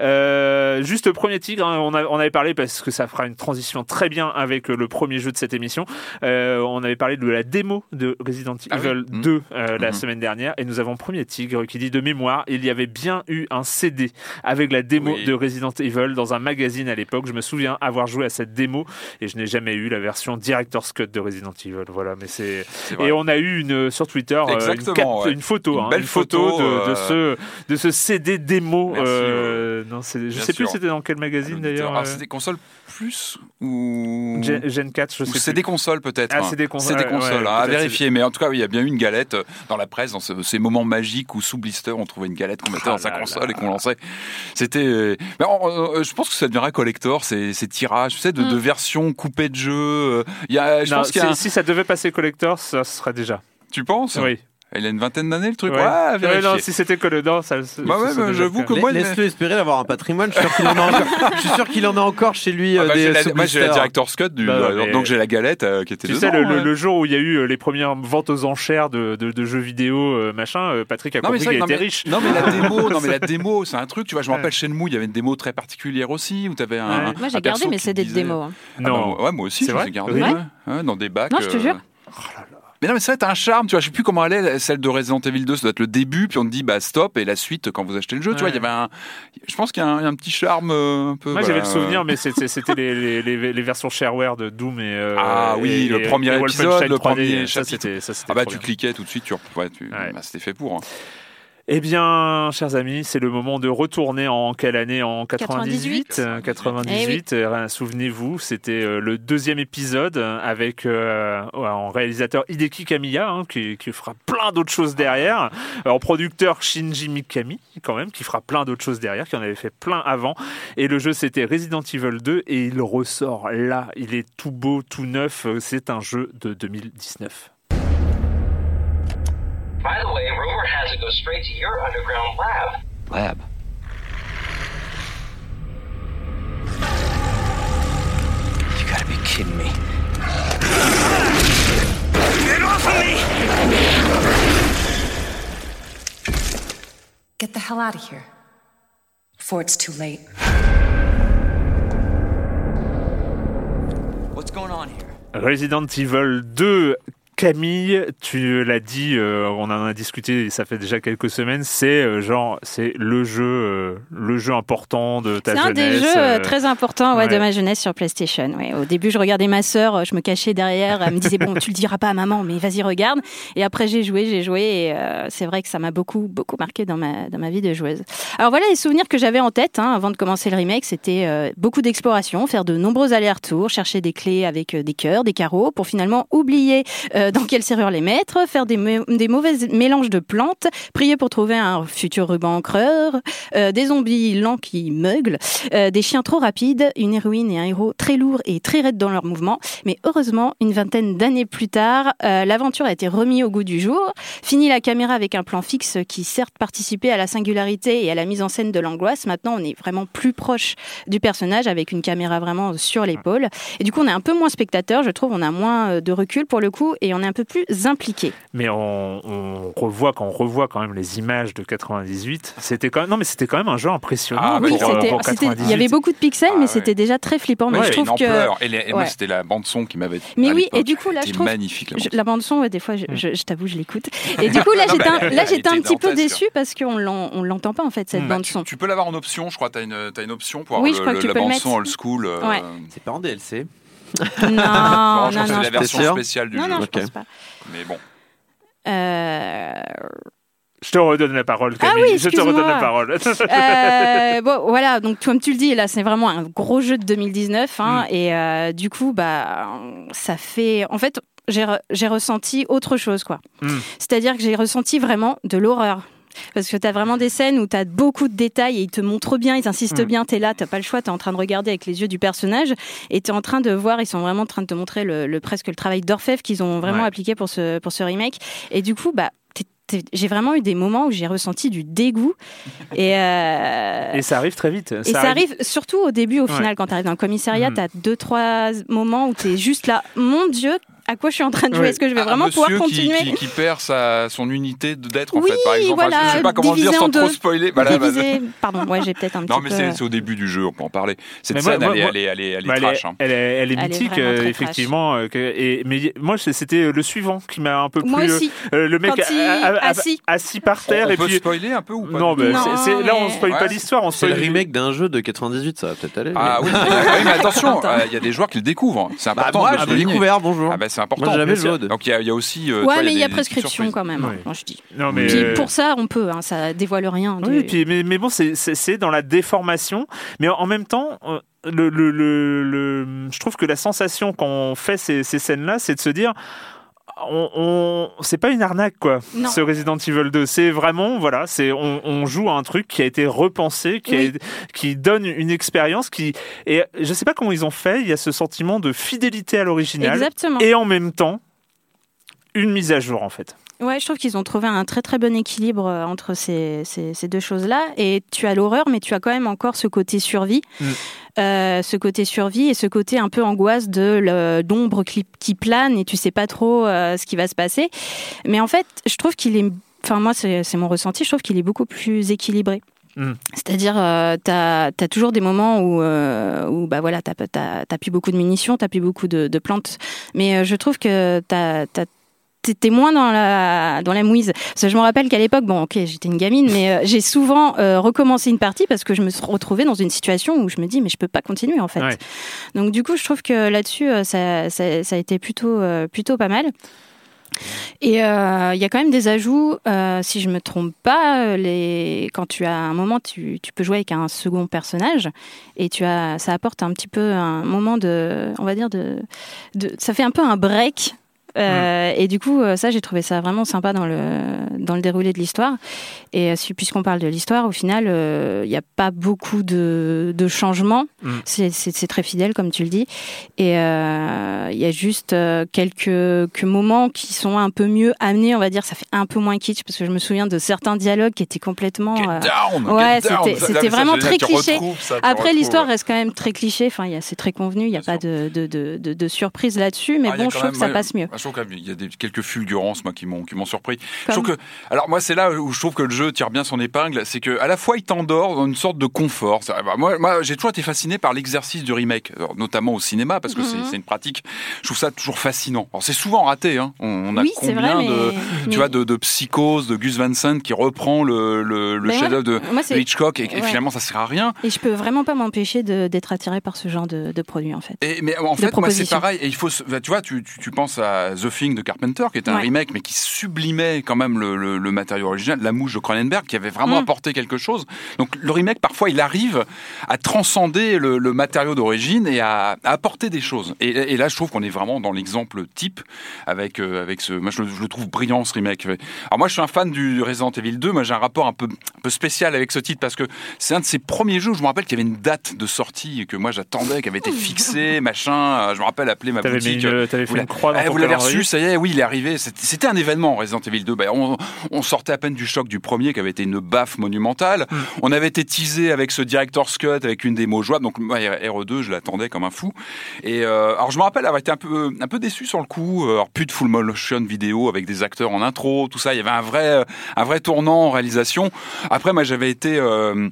Euh, juste premier tigre, hein, on, a- on avait parlé parce que ça fera une transition très bien avec le premier jeu de cette émission. Euh, on avait parlé de la démo de Resident Ah oui. Evil Mhm. 2 euh, la Mhm. semaine dernière et nous avons premier tigre qui dit de mémoire il y avait bien eu un CD avec la démo Oui. de Resident Evil dans un magazine à l'époque. Je me souviens avoir joué à cette démo et je n'ai jamais eu la version Director's Cut de Resident Evil. Voilà, mais c'est et on a eu une sur Twitter euh, une, Exactement, cap- ouais. une photo, Une hein, belle une photo, photo, de, de euh, ce de ce CD démo. Merci, euh, non, c'est- je bien sais plus sûr. c'était dans quel magazine d'ailleurs. Euh, c'est des consoles plus ou. Gen, Gen 4, je Ou sais c'est plus. des consoles peut-être. Ah, hein. c'est des consoles, C'est des ouais, consoles, ouais, hein, à vérifier. Mais en tout cas, oui, il y a bien eu une galette euh, dans la presse, dans ce- ces moments magiques où sous blister, on trouvait une galette qu'on mettait Ah dans sa console là. et qu'on lançait. C'était. euh, mais on- euh, je pense que ça deviendra collector, ces, ces tirages, tu sais, de, de versions coupées de jeux. Il y a, je Non, pense qu'il y a. si, un- si ça devait passer collector, ça serait déjà. Tu penses? Oui. Il a une vingtaine d'années le truc. Ouais. Ouais, Ouais, vérifier. non, si c'était collector, ça. Bah ça ouais, serait bah, j'avoue le que moi, Laisse-le espérer d'avoir un patrimoine. Je suis sûr qu'il en a encore, en a chez lui Ah euh, bah, des j'ai la- sous moi j'ai la Cut, du, Bah, euh, mais- donc j'ai la galette euh, qui était Tu dedans. sais, le, le- ouais. le jour où il y a eu euh, les premières ventes aux enchères de, de- de jeux vidéo, euh, machin, euh, Patrick a Non compris qu'il que- était non, mais- riche. non mais la démo, non mais la démo, c'est un truc. Tu vois, je me Ouais. rappelle chez Mou, il y avait une démo très particulière aussi où t'avais un. Ouais. un- Moi, j'ai gardé mes CD de démo. Ah bah, Non. ouais, moi aussi, je les ai gardés. Ouais. Ouais, dans des bacs. Non, je te euh, jure. Mais non, mais vrai, t'as un charme, tu vois. Je sais plus comment elle est, celle de Resident Evil 2. Ça doit être le début, puis on te dit, bah stop, et la suite quand vous achetez le jeu. Tu vois, il y avait un. Je pense qu'il y a un, petit charme euh, un peu. Moi, j'avais le souvenir, mais c'était les, les, les, les versions shareware de Doom et. euh, Ah oui, et- le premier et épisode, le 3D, premier ça, chapitre. c'était ça, Ah bah tu cliquais tout de suite, tu, ouais, tu... Ouais. bah, c'était fait pour. hein. Eh bien, chers amis, c'est le moment de retourner en quelle année? En 98 98. Euh, 98. Euh, Souvenez-vous, c'était euh, le deuxième épisode avec euh, en réalisateur Hideki Kamiya, hein, qui, qui fera plein d'autres choses derrière. En producteur Shinji Mikami, quand même, qui fera plein d'autres choses derrière, qui en avait fait plein avant. Et le jeu, c'était Resident Evil 2, et il ressort là. Il est tout beau, tout neuf. Euh, C'est un jeu de 2019. By the way, rumor has it goes straight to your underground lab. Lab. You gotta be kidding me. Get off of me! Get the hell out of here. Before it's too late. What's going on here? Resident Evil 2, Camille, tu l'as dit, euh, on en a discuté, ça fait déjà quelques semaines. C'est euh, genre, c'est le jeu, euh, le jeu important de ta C'est un jeunesse. des jeux très importants ouais, ouais. de ma jeunesse sur PlayStation. Ouais. Au début, je regardais ma sœur, je me cachais derrière, elle me disait bon, tu le diras pas à maman, mais vas-y regarde. Et après, j'ai joué, j'ai joué, et c'est vrai que ça m'a beaucoup, beaucoup marqué dans ma dans ma vie de joueuse. Alors voilà les souvenirs que j'avais en tête hein, avant de commencer le remake, c'était beaucoup d'exploration, faire de nombreux allers-retours, chercher des clés avec des cœurs, des carreaux, pour finalement oublier euh, dans quelle serrure les mettre, faire des, des mauvais mélanges de plantes, prier pour trouver un futur ruban encreur, euh, des zombies lents qui meuglent, euh, des chiens trop rapides, une héroïne et un héros très lourds et très raides dans leurs mouvements. Mais heureusement, une vingtaine d'années plus tard, l'aventure a été remise au goût du jour. Fini la caméra avec un plan fixe qui certes participait à la singularité et à la mise en scène de l'angoisse. Maintenant, on est vraiment plus proche du personnage avec une caméra vraiment sur l'épaule. Et du coup, on est un peu moins spectateur, je trouve. On a moins de recul pour le coup et est un peu plus impliqué. Mais on, on revoit quand on revoit quand même les images de 98. C'était quand même non mais c'était quand même un jeu impressionnant. Ah, Oui, pour, pour, euh, c'était- pour c'était- il y 98. avait beaucoup de pixels, Ah, mais ouais. c'était déjà très flippant. Mais Ouais, je trouve que. Et, les- et moi, c'était la bande son qui m'avait. Mais oui, et du coup, là, je trouve- magnifique. la bande son. la bande son, ouais, des fois, je, je- je t'avoue, je l'écoute. Et du coup, là, j'étais un, un petit peu déçue parce qu'on l'en- on l'entend pas en fait cette Bah, bande tu, son. tu peux l'avoir en option, je crois. T'as une, t'as une option pour avoir la bande son old school. euh. C'est pas en DLC. Non, je non, non, c'est la version spéciale du non, jeu. non, je Ok. pense pas. Mais bon. Euh, Je te redonne la parole Ah Camille. oui, je te redonne la parole. Euh, bon, voilà, donc comme tu le dis, là, c'est vraiment un gros jeu de 2019. Hein, Et euh, du coup, bah, ça fait. En fait, j'ai re- j'ai ressenti autre chose, quoi. Mm. C'est-à-dire que j'ai ressenti vraiment de l'horreur. Parce que tu as vraiment des scènes où tu as beaucoup de détails et ils te montrent bien, ils insistent Mm. bien, tu es là, tu pas le choix, tu es en train de regarder avec les yeux du personnage et tu es en train de voir, ils sont vraiment en train de te montrer le, le- presque le travail d'orfèvre qu'ils ont vraiment Ouais. appliqué pour ce, pour ce remake. Et du coup, bah, j'ai vraiment eu des moments où j'ai ressenti du dégoût. Et, euh, Et ça arrive très vite. et ça arrive surtout au début, au Ouais. final, quand tu arrives dans le commissariat, Mhm. tu as deux, trois moments où tu es juste là, mon Dieu, à quoi je suis en train de jouer. Est-ce que je vais vraiment pouvoir monsieur qui- continuer qui, qui perd sa, son unité d'être, en Oui, fait, par exemple. Enfin, voilà, je sais pas comment le dire sans en trop spoiler. Bah, Divisé- Pardon, ouais, j'ai peut-être un petit Non, mais peu... c'est c'est au début du jeu, on peut en parler. Cette Mais moi- scène, moi- elle, est, moi- elle est, elle est, elle est Bah, elle, trash. est, hein. elle est- elle mythique, euh, effectivement. euh, que- et, mais moi, c'était le suivant qui m'a un peu Moi plus. aussi. euh, le mec Quand il- a- a- a- assis. assis par terre On et peut puis. spoiler un peu ou pas Non, mais là, on mais- spoil pas l'histoire. on C'est le remake d'un jeu de 98, ça va peut-être aller. Ah oui, mais attention, euh, il y a des joueurs qui le découvrent. C'est Bah, important moi, de je le l'ai découvert, bonjour. C'est important. Moi, joué. Donc il y, a- il y a aussi. euh, Ouais, mais il y a prescription quand même, hein, je dis. Non, mais. Puis euh, pour ça, on peut, hein, ça dévoile rien. du- Oui, puis, mais, mais bon, c'est- dans la déformation. Mais en même temps, euh, le, le, le, le- je trouve que la sensation quand on fait ces, ces scènes-là, c'est de se dire. On, on- c'est pas une arnaque quoi Non. ce Resident Evil 2 c'est vraiment voilà c'est on, on joue à un truc qui a été repensé qui, a- qui donne une expérience qui et je sais pas comment ils ont fait il y a ce sentiment de fidélité à l'original et en même temps une mise à jour en fait Ouais, je trouve qu'ils ont trouvé un très très bon équilibre euh, entre ces, ces, ces deux choses-là. Et tu as l'horreur, mais tu as quand même encore ce côté survie. Mm. Euh, ce côté survie et ce côté un peu angoisse de d'ombre qui, qui plane et tu sais pas trop euh, ce qui va se passer. Mais en fait, je trouve qu'il est. Enfin, moi, c'est mon ressenti. Je trouve qu'il est beaucoup plus équilibré. Mm. C'est-à-dire, euh, tu as, toujours des moments où, euh, où bah voilà, tu n'as plus beaucoup de munitions, tu plus beaucoup de, de plantes. Mais euh, je trouve que tu as, T'étais moins dans la dans la mouise. Parce que je me rappelle qu'à l'époque, bon, ok, j'étais une gamine, mais euh, j'ai souvent euh, recommencé une partie parce que je me suis retrouvée dans une situation où je me dis, mais je peux pas continuer en fait. Ouais. Donc du coup, je trouve que là-dessus, euh, ça, ça, ça a été plutôt plutôt pas mal. Et il y a quand même des ajouts, si je me trompe pas, les... quand tu as un moment, tu, tu peux jouer avec un second personnage et tu as, ça apporte un petit peu un moment de, on va dire de, de ça fait un peu un break. Euh, Et du coup, euh, ça, j'ai trouvé ça vraiment sympa dans le dans le déroulé de l'histoire. Et euh, puisqu'on parle de l'histoire, au final, euh, il n'y a pas beaucoup de, de changements. Mm. C'est- très fidèle, comme tu le dis. Et euh, il y a juste euh, quelques, quelques moments qui sont un peu mieux amenés, on va dire. Ça fait un peu moins kitsch, parce que je me souviens de certains dialogues qui étaient complètement... Get euh, down, ouais, c'était- vraiment très cliché. Après, l'histoire ouais. reste quand même très cliché. Enfin, il y a- c'est très convenu. Il n'y a pas de, de, de, surprise là-dessus. Mais Ah, bon, je trouve que ça passe mieux. Je trouve qu'il y a des, quelques fulgurances moi, qui m'ont qui m'ont surpris. Je Comme- trouve que, alors moi c'est là où je trouve que le jeu tire bien son épingle, c'est que à la fois il t'endort dans une sorte de confort. Bah, Moi, moi j'ai toujours été fasciné par l'exercice du remake, notamment au cinéma parce que c'est- Mhm. c'est une pratique. Je trouve ça toujours fascinant. C'est souvent raté. Hein. On, on a Oui, combien vrai, de, mais- tu vois, de, de psychose de Gus Van Sant qui reprend le, le, le Ben chef-d'œuvre de, Hitchcock et, finalement ça sert à rien. Et je peux vraiment pas m'empêcher d'être attiré par ce genre de, de produit, en fait. Et, mais en fait, moi, c'est pareil. Et il faut, bah, tu vois, tu, tu, tu penses à The Thing de Carpenter, qui est un Ouais. remake, mais qui sublimait quand même le, le, le matériau original, la mouche de Cronenberg, qui avait vraiment Mm. apporté quelque chose. Donc le remake, parfois, il arrive à transcender le, le matériau d'origine et à, à apporter des choses. Et, et là, je trouve qu'on est vraiment dans l'exemple type avec euh, avec ce. Moi, je, le- je le trouve brillant ce remake. Alors moi, je suis un fan du Resident Evil 2. Moi, j'ai un rapport un peu un peu spécial avec ce titre parce que c'est un de ces premiers jeux. où Je me rappelle qu'il y avait une date de sortie que moi j'attendais, qui avait été fixée, machin. Euh, Je me rappelle appeler ma T'avais mis boutique. une- t'avais Vous fait une croix dans Eh, ton Vous l'avez ça y est, oui, il est arrivé. C'était un événement, Resident Evil 2. Ben, on, on sortait à peine du choc du premier, qui avait été une baffe monumentale. Hmm. On avait été teasé avec ce Director's Cut, avec une démo jouable. Donc, moi, RE2, je l'attendais comme un fou. Et euh, alors, je me rappelle avoir été un peu, un peu déçu sur le coup. Alors, plus de full motion vidéo avec des acteurs en intro, tout ça. Il y avait un vrai, un vrai tournant en réalisation. Après, moi, j'avais été. euh,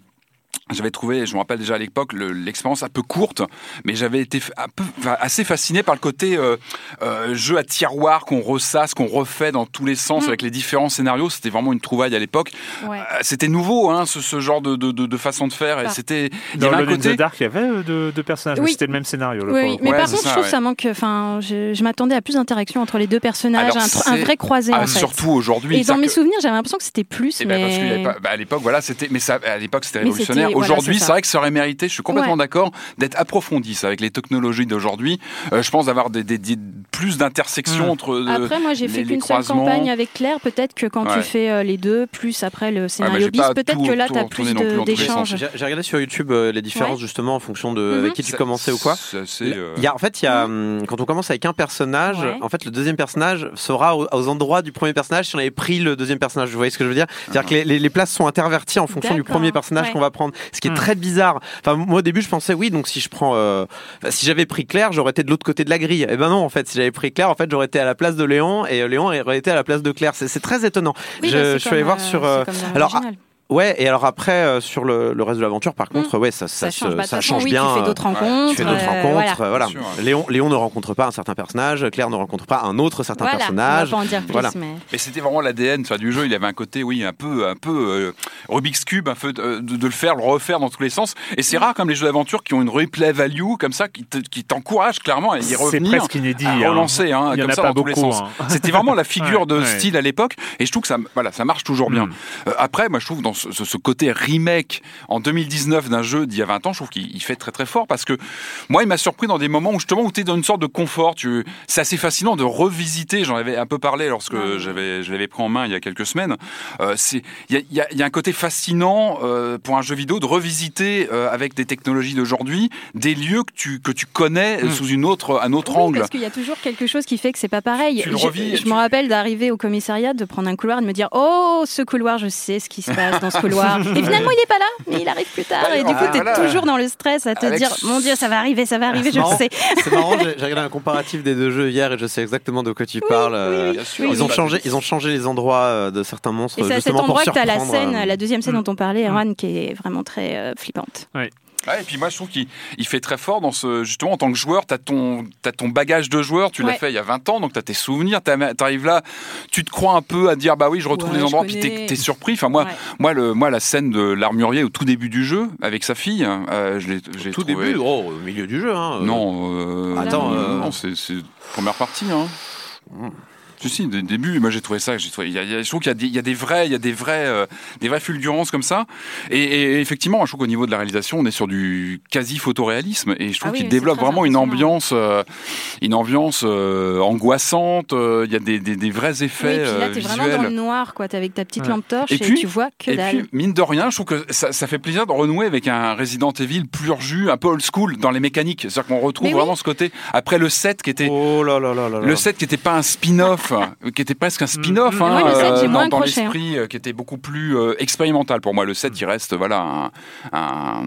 j'avais trouvé, je me rappelle déjà à l'époque, le- l'expérience un peu courte, mais j'avais été f- un peu, enfin, assez fasciné par le côté euh, euh, jeu à tiroir qu'on ressasse, qu'on refait dans tous les sens Mm. avec les différents scénarios. C'était vraiment une trouvaille à l'époque. Ouais. Euh, C'était nouveau, hein, ce, ce genre de, de, de, de façon de faire. Et c'était, Dans in côté. the Dark, il y avait deux, deux personnages, mais c'était le même scénario. là, Oui, le mais Ouais, par contre, ça, je trouve ouais. ça manque. Enfin, je, je m'attendais à plus d'interaction entre les deux personnages, Alors, un, vrai croisé Ah, en fait. surtout aujourd'hui. Et dans mes que- souvenirs, j'avais l'impression que c'était plus, Eh ben, parce mais bah, à l'époque, voilà, c'était, mais ça, à l'époque, c'était révolutionnaire. Voilà, Aujourd'hui, c'est vrai que ça aurait mérité, je suis complètement Ouais. d'accord, d'être approfondi, ça, avec les technologies d'aujourd'hui. Euh, je pense d'avoir des, des- des- plus d'intersections Mm. entre. euh, Après, moi, j'ai fait qu'une seule campagne avec Claire. Peut-être que quand Ouais. tu fais euh, les deux, plus après le Ouais, scénario bis, peut-être que là, tu as plus d'échanges. J'ai regardé sur YouTube euh, les différences Ouais. justement en fonction de Mhm. avec qui tu Ça- commençais ou quoi. c'est assez, euh, Il y a, en fait, il y a, hum, quand on commence avec un personnage, Ouais. en fait, le deuxième personnage sera aux, aux endroits du premier personnage si on avait pris le deuxième personnage. Vous voyez ce que je veux dire? C'est-à-dire que les, les- les places sont interverties en fonction du premier personnage Ouais. qu'on va prendre. Ce qui est Hmm. très bizarre. Enfin, moi, au début, je pensais, oui, donc si je prends, si j'avais pris Claire, j'aurais été de l'autre côté de la grille. Et ben non, en fait, si j'avais pris Claire, en fait, j'aurais été à la place de Léon et euh, Léon aurait été à la place de Claire. C'est très étonnant. Oui, je, bah, je suis allé voir sur. euh, alors. Ouais, et alors après, euh, sur le, le reste de l'aventure, par contre, ouais, ça, ça, ça change. se- Bah, de ça toute façon, change oui, bien. tu fais euh, d'autres ouais, rencontres. tu fais d'autres euh, rencontres, voilà. euh, voilà. Bien sûr, ouais. Léon, Léon ne rencontre pas un certain personnage, Claire ne rencontre pas un autre certain Voilà, personnage. on va pas en dire plus, Voilà. mais... Mais c'était vraiment l'ADN enfin, du jeu. Il avait un côté, oui, un peu, un peu euh, Rubik's Cube, un peu euh, de, de le faire, le refaire dans tous les sens. Et c'est rare comme les jeux d'aventure qui ont une replay value comme ça, qui te- qui t'encouragent clairement à y C'est revenir. presque inédit. à hein. relancer, hein, Il y en comme a ça pas dans tous les sens. hein. C'était vraiment la figure de style à l'époque, et je trouve que ça, voilà, ça marche toujours bien. Mm. Euh, après, moi, je trouve dans ce, côté remake en 2019 d'un jeu d'il y a 20 ans, je trouve qu'il il fait très très fort parce que moi, il m'a surpris dans des moments où justement où tu es dans une sorte de confort. Tu, c'est assez fascinant de revisiter. J'en avais un peu parlé lorsque Ouais. j'avais, je l'avais pris en main il y a quelques semaines. Euh, c'est, il y a, il y a- il y a un côté fascinant euh, pour un jeu vidéo de revisiter euh, avec des technologies d'aujourd'hui des lieux que tu que tu connais euh, Mm. sous une autre un autre Oui, angle. parce qu'il y a toujours quelque chose qui fait que c'est pas pareil. Tu je revis, je tu- me rappelle d'arriver au commissariat, de prendre un couloir et de me dire Oh, ce couloir, je sais ce qui se passe dans ce couloir. et finalement, il est pas là, mais il arrive plus tard. Ouais, et du coup, ah, tu es voilà. toujours dans le stress à te Avec dire Mon Dieu, ça va arriver, ça va arriver, c'est je marrant. le sais. C'est marrant, j'ai regardé un comparatif des deux jeux hier et je sais exactement de quoi tu parles. euh, sûr, oui, Ils ont oui. changé, ils ont changé les endroits euh, de certains monstres Et c'est à cet justement pour endroit que tu as la surprendre, scène, euh, la deuxième scène Mm. dont on parlait, Erwan, qui est vraiment très euh, flippante. Ouais, et puis moi je trouve qu'il il fait très fort dans ce justement en tant que joueur, tu as ton t'as ton bagage de joueur, tu l'as Ouais. fait il y a 20 ans donc tu as tes souvenirs, tu arrives là, tu te crois un peu à dire bah oui, je retrouve Ouais, les endroits puis t'es es surpris. Enfin moi Ouais. moi le moi la scène de l'armurier au tout début du jeu avec sa fille, euh, je l'ai Tout trouvé- début, oh, au milieu du jeu. Hein, euh. Non, euh, Attends, non, euh, non, c'est c'est première partie hein. Si, si, dès le début, moi j'ai trouvé ça, j'ai trouvé, il y a- il y a- je trouve qu'il y a des, il y a des vrais, il y a des vrais, euh, des vraies fulgurances comme ça. Et, et effectivement, je trouve qu'au niveau de la réalisation, on est sur du quasi photoréalisme, et je trouve Ah oui, qu'il développe vraiment une ambiance, euh, une ambiance euh, angoissante. euh, Il y a des, des, des vrais Oui, effets et puis là, t'es vraiment dans le visuels. noir, quoi. T'es avec ta petite Ouais. lampe torche Et et, tu vois que Et dalle. puis, mine de rien, je trouve que ça, ça fait plaisir de renouer avec un Resident Evil pur jus, un peu old school dans les mécaniques. C'est-à-dire qu'on retrouve Mais oui. vraiment ce côté, après le 7 qui était Oh là là là là là. le 7 qui était pas un spin-off, qui était presque un spin-off, Mm. hein, 7, j'ai euh, dans, hein. l'esprit, euh, qui était beaucoup plus euh, expérimental pour moi. Le 7, il reste, voilà, un, un-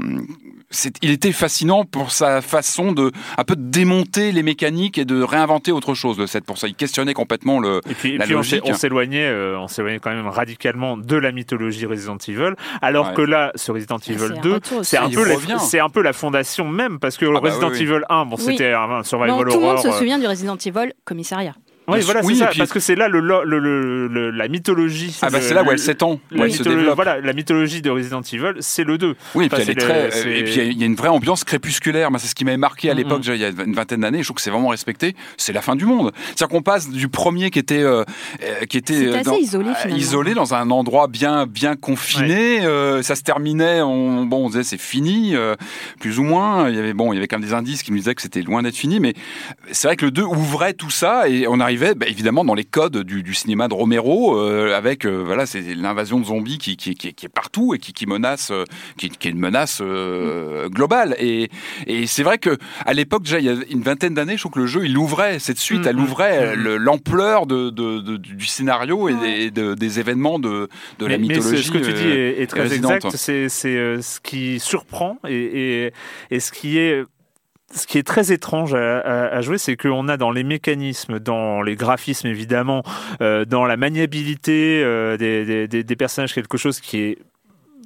il était fascinant pour sa façon de un peu de démonter les mécaniques et de réinventer autre chose. Le 7, pour ça, il questionnait complètement le. Et puis, et La puis on s'est- logique. on s'éloignait, euh, on s'éloignait quand même radicalement de la mythologie Resident Evil, alors Ouais. que là, ce Resident c'est Evil un 2, retour aussi. c'est un peu, c'est un peu la fondation même, parce que bah Resident oui, oui. Evil 1, bon, Oui. c'était un, survival Non, tout le monde se horror, euh, souvient du Resident Evil commissariat. Oui, voilà, Oui, ça, puis- parce que c'est là le, lo- le, le- le- la mythologie. Ah bah c'est là où le- elle s'étend, La, voilà, la mythologie de Resident Evil, c'est le 2. Oui, et Enfin, puis, elle est très, et puis il y a- une vraie ambiance crépusculaire. C'est ce qui m'avait marqué à l'époque, Mhm. déjà, il y a une vingtaine d'années. Je trouve que c'est vraiment respecté. C'est la fin du monde. C'est-à-dire qu'on passe du premier qui était, euh, euh, qui était euh, assez dans- isolé, euh, finalement. isolé dans un endroit bien, bien confiné. Euh, ça se terminait. On, bon, on disait c'est fini, euh, plus ou moins. Il y avait bon, il y avait quand même des indices qui nous disaient que c'était loin d'être fini, mais c'est vrai que le 2 ouvrait tout ça et on arrivait bah, évidemment dans les codes du, du cinéma de Romero euh, avec euh, voilà c'est l'invasion de zombies qui, qui, qui, qui est partout et qui, menace euh, qui, est une menace globale et, et c'est vrai que à l'époque déjà il y a une vingtaine d'années je trouve que le jeu il ouvrait cette suite Mhm. elle ouvrait Mhm. le- l'ampleur de, de, de- du scénario et des, de- des événements de, la mais, mais mythologie ce, ce que tu dis est, est très exact. C'est ce qui surprend et, et, et ce qui est ce qui est très étrange à, à- à jouer, c'est qu'on a dans les mécanismes, dans les graphismes évidemment, euh, dans la maniabilité euh, des, des- des- des personnages, quelque chose qui est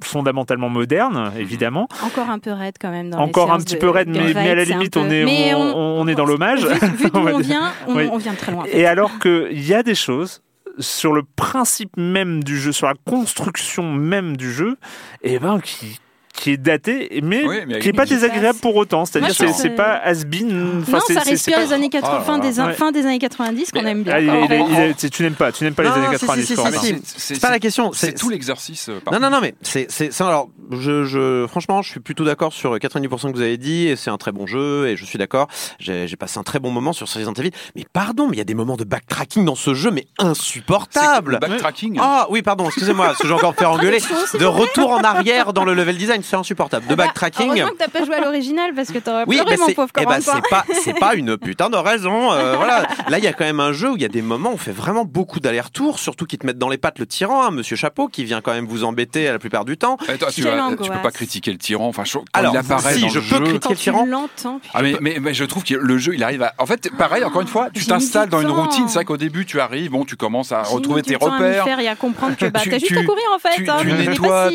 fondamentalement moderne, évidemment. Encore un peu raide quand même. Dans Encore les un petit peu raide, de mais, mais à la limite, peu- on est, on, on est dans l'hommage. Vu, vu d'où On vient, on, Oui. on vient de très loin. en fait. Et alors qu'il y a des choses sur le principe même du jeu, sur la construction même du jeu, et ben qui qui est daté, mais, Oui, mais qui est pas désagréable pour autant. C'est-à-dire, je c'est que- pas has-been. enfin, non, c'est- ça respire les années 80, Oh là des, là. fin des années 90 qu'on aime bien. Ah, tu n'aimes pas, tu n'aimes pas les années si, si, 90. si, Corentin. si, si. C'est- pas la question. c'est tout l'exercice euh, Non, non, non, mais c'est, alors, je, je, franchement, je suis plutôt d'accord sur 90% que vous avez dit, et c'est un très bon jeu, et je suis d'accord. J'ai, passé un très bon moment sur Resident Evil, mais pardon, mais il y a des moments de backtracking dans ce jeu, mais C'est insupportables. le backtracking. Ah oui, pardon, excusez-moi, parce que j'ai encore fait engueuler. De retour en arrière dans le level design, c'est insupportable. De Bah, backtracking. Heureusement que t'as pas joué à l'original parce que t'aurais Oui, pleuré, mais mon c'est pauvre eh c'est pas c'est pas une putain de raison. euh, voilà. Là, il y a quand même un jeu où il y a des moments où on fait vraiment beaucoup d'allers-retours, surtout qui te mettent dans les pattes le tyran, hein, Monsieur Chapeau, qui vient quand même vous embêter la plupart du temps. Attends, tu, vas- tu peux pas critiquer le tyran. Enfin, je- quand Alors, il apparaît si, dans je le peux jeu. critiquer le tyran. Ah mais, mais, mais je trouve que le jeu il arrive à en fait pareil encore une fois tu t'installes dans une routine c'est vrai qu'au début tu arrives bon tu commences à retrouver tes repères faire et à comprendre que bah, Tu- t'as juste à courir en fait. tu, hein,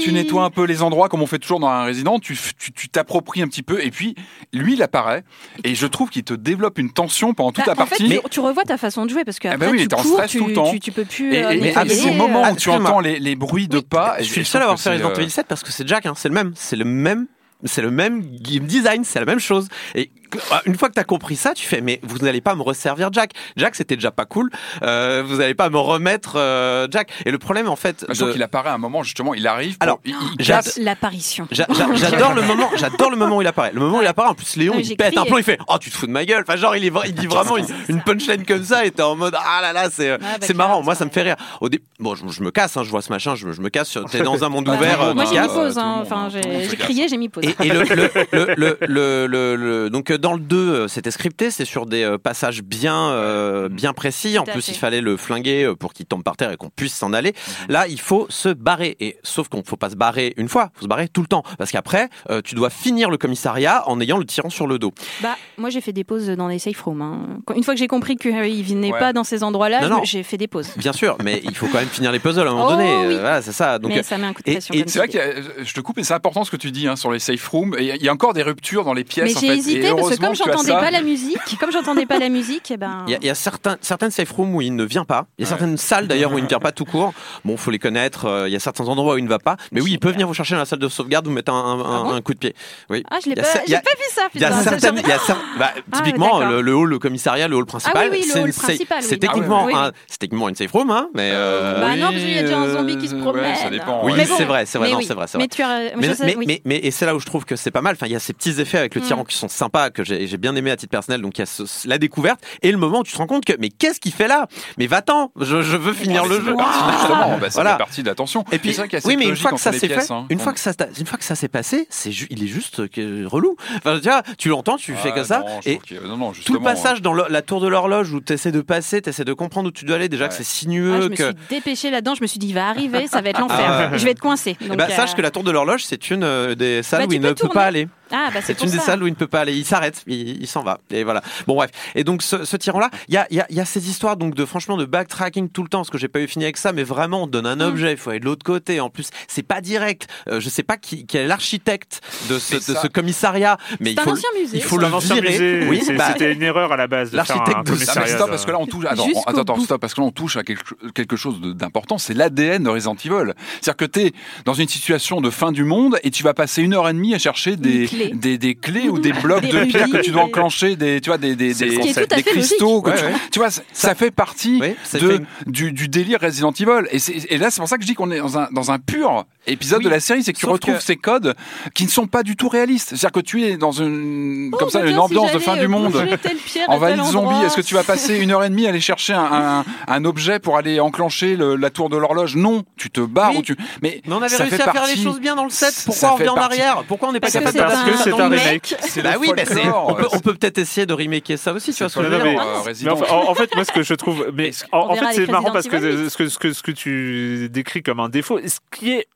tu nettoies un peu les endroits comme on fait toujours dans un résident, tu f- tu tu t'appropries un petit peu et puis lui il apparaît et je trouve qu'il te développe une tension pendant toute Bah, la en fait, partie. tu, tu revois ta façon de jouer parce que Ah après bah oui, tu t'es en cours, stress tu, tout le temps. tu, tu peux plus. et, euh, et- mais avec ces les- moments Ah, où tu entends les, les bruits de pas, Je suis le seul à avoir fait Resident euh, Evil 7 parce que c'est Jack, hein, c'est le même, c'est le même, c'est le même game design, c'est la même chose. Et ah, une fois que t'as compris ça, tu fais mais vous n'allez pas me resservir Jack. Jack c'était déjà pas cool. Euh, vous n'allez pas me remettre euh, Jack. Et le problème en fait, Je de- qu'il apparaît à un moment justement, il arrive, pour- Alors, il, il. L'apparition. J'a- j'a- J'adore le moment, j'adore le moment où il apparaît. Le moment où il apparaît, en plus Léon, Ah, il pète un plomb, il fait "Oh, tu te fous de ma gueule." Enfin genre il, est, il dit vraiment une, une punchline comme ça et t'es en mode "Ah là là, c'est Ouais, bah, c'est marrant." Moi, ça me fait rire. Au dé- bon, je, je me casse, hein, je vois ce machin, je, me- je me casse. T'es dans un monde Bah, ouvert, euh, Moi j'ai hein, mis euh, pause, hein. enfin hein, j'ai crié, j'ai mis pause. Et, le, le, le, le, le, le- le- donc euh, dans le 2, euh, c'était scripté, c'est sur des euh, passages bien, euh, bien précis. En plus, fait. il fallait le flinguer pour qu'il tombe par terre et qu'on puisse s'en aller. Là, il faut se barrer. Et sauf qu'on ne faut pas se barrer une fois, faut se barrer tout le temps. Parce qu'après, euh, tu dois finir le commissariat en ayant le tyran sur le dos. Bah, moi j'ai fait des pauses dans les safe rooms. hein. Une fois que j'ai compris qu'il venait Ouais. pas dans ces endroits-là, j'ai fait des pauses. Bien sûr, mais il faut quand même finir les puzzles à un moment Oh, donné. Oui. Voilà, c'est ça. Donc, mais ça met un coup de pression. et C'est vrai que je te coupe, mais c'est important ce que tu dis hein, sur les safe rooms. Et il y a encore des ruptures dans les pièces. Mais j'ai hésité parce que comme j'entendais pas la musique, comme j'entendais pas la musique, eh ben. Il y a, il y a certains, certaines safe rooms où il ne vient pas. Il y a certaines salles d'ailleurs où il ne vient pas tout court. Bon, faut les connaître. euh, Il y a certains endroits où il ne va pas. Mais oui, il peut venir vous chercher dans la salle de sauvegarde, vous mettre un, un- Ah bon un coup de pied. Oui. Ah, je l'ai Il y a pas, pas vu ça. Il y a certaines, il y a cer- bah, Ah, typiquement le, le hall, le commissariat, le hall principal. oui, c'est safe- principal, oui, C'est techniquement, Ah oui, oui. un- c'est techniquement une safe room, hein, mais. euh, Bah oui, non, parce qu'il y a déjà un zombie qui se ouais, promène. ça dépend, Oui, c'est vrai, c'est vrai, non, oui. c'est vrai, Mais vrai. tu as. Mais, je sais, mais, oui. mais, mais- et c'est là où je trouve que c'est pas mal. Enfin, il y a ces petits effets avec le Mm. tyran qui sont sympas, que j'ai bien aimé à titre personnel. Donc il y a ce- la découverte et le moment où tu te rends compte que mais qu'est-ce qu'il fait là? Mais va-t'en, je, je veux finir Ah, le ça jeu. partie, Justement, bah, ça Voilà. partie de l'attention. Et puis, oui, mais une logique fois que ça s'est fait, hein. une fois que ça, t'a- une fois que ça s'est passé, c'est ju- il est juste que- relou. Enfin, tu vois, tu l'entends, tu fais Ah, que ça, non, je et trouve qu'il y a- non, non, tout le passage dans le- la tour de l'horloge où tu essaies de passer, tu essaies de comprendre où tu dois aller, déjà que c'est Ah, sinueux, je me que. suis dépêchée là-dedans, je me suis dit, il va arriver, ça va être l'enfer. Ah ouais. Je vais être coincée. Eh ben, sache euh, que la tour de l'horloge, c'est une euh, des salles Bah, où il ne peut tourner. pas aller. Ah, bah c'est une des ça. salles où il ne peut pas aller. Il s'arrête, il, il s'en va. Et voilà. Bon bref. Et donc ce, ce tyran-là, il y a, il y, a, il y a ces histoires donc de franchement de backtracking tout le temps, parce que j'ai pas eu fini avec ça, mais vraiment on donne un Mm. objet, il faut aller de l'autre côté. En plus, c'est pas direct. Euh, je sais pas qui, qui est l'architecte de de ça. ce commissariat, mais il C'est un faut, ancien musée. il faut le virer. Oui, bah, C'était une erreur à la base l'architecte de- commissariat. stop, parce que là on touche. Attends, attends, attends, stop, parce que là on touche à quelque, quelque chose d'important. C'est l'ADN de Resident Evil. C'est-à-dire que tu es dans une situation de fin du monde et tu vas passer une heure et demie à chercher des, des, des clés ou des blocs Des de pierre que tu dois enclencher, des, tu vois, des, des, des, des cristaux. que tu, Ouais, tu vois, ça, ça fait partie Oui, de, fait- du, du délire Resident Evil. Et, c'est- et là, c'est pour ça que je dis qu'on est dans un, dans un pur épisode Oui. de la série, c'est que tu Sauf retrouves que- ces codes qui ne sont pas du tout réalistes. C'est-à-dire que tu es dans une, Oh, comme ça, une si ambiance de fin du monde bouger telle pierre à en tel valide zombie, est-ce que tu vas passer une heure et demie à aller chercher un, un, un objet pour aller enclencher le- la tour de l'horloge? Non, tu te barres Oui. ou tu. Mais Mais on avait ça réussi fait à faire partie- les choses bien dans le set. Pourquoi on revient en arrière? Pourquoi on n'est pas capable de que c'est un remake. C'est Bah oui, bah on peut, on peut peut-être essayer de remaker ça aussi, tu vois ce que je veux Non, non, dire mais- enfin, en, en fait, moi, ce que je trouve, mais en, en fait, c'est marrant parce que ce que, ce que ce que tu décris comme un défaut, ce qui est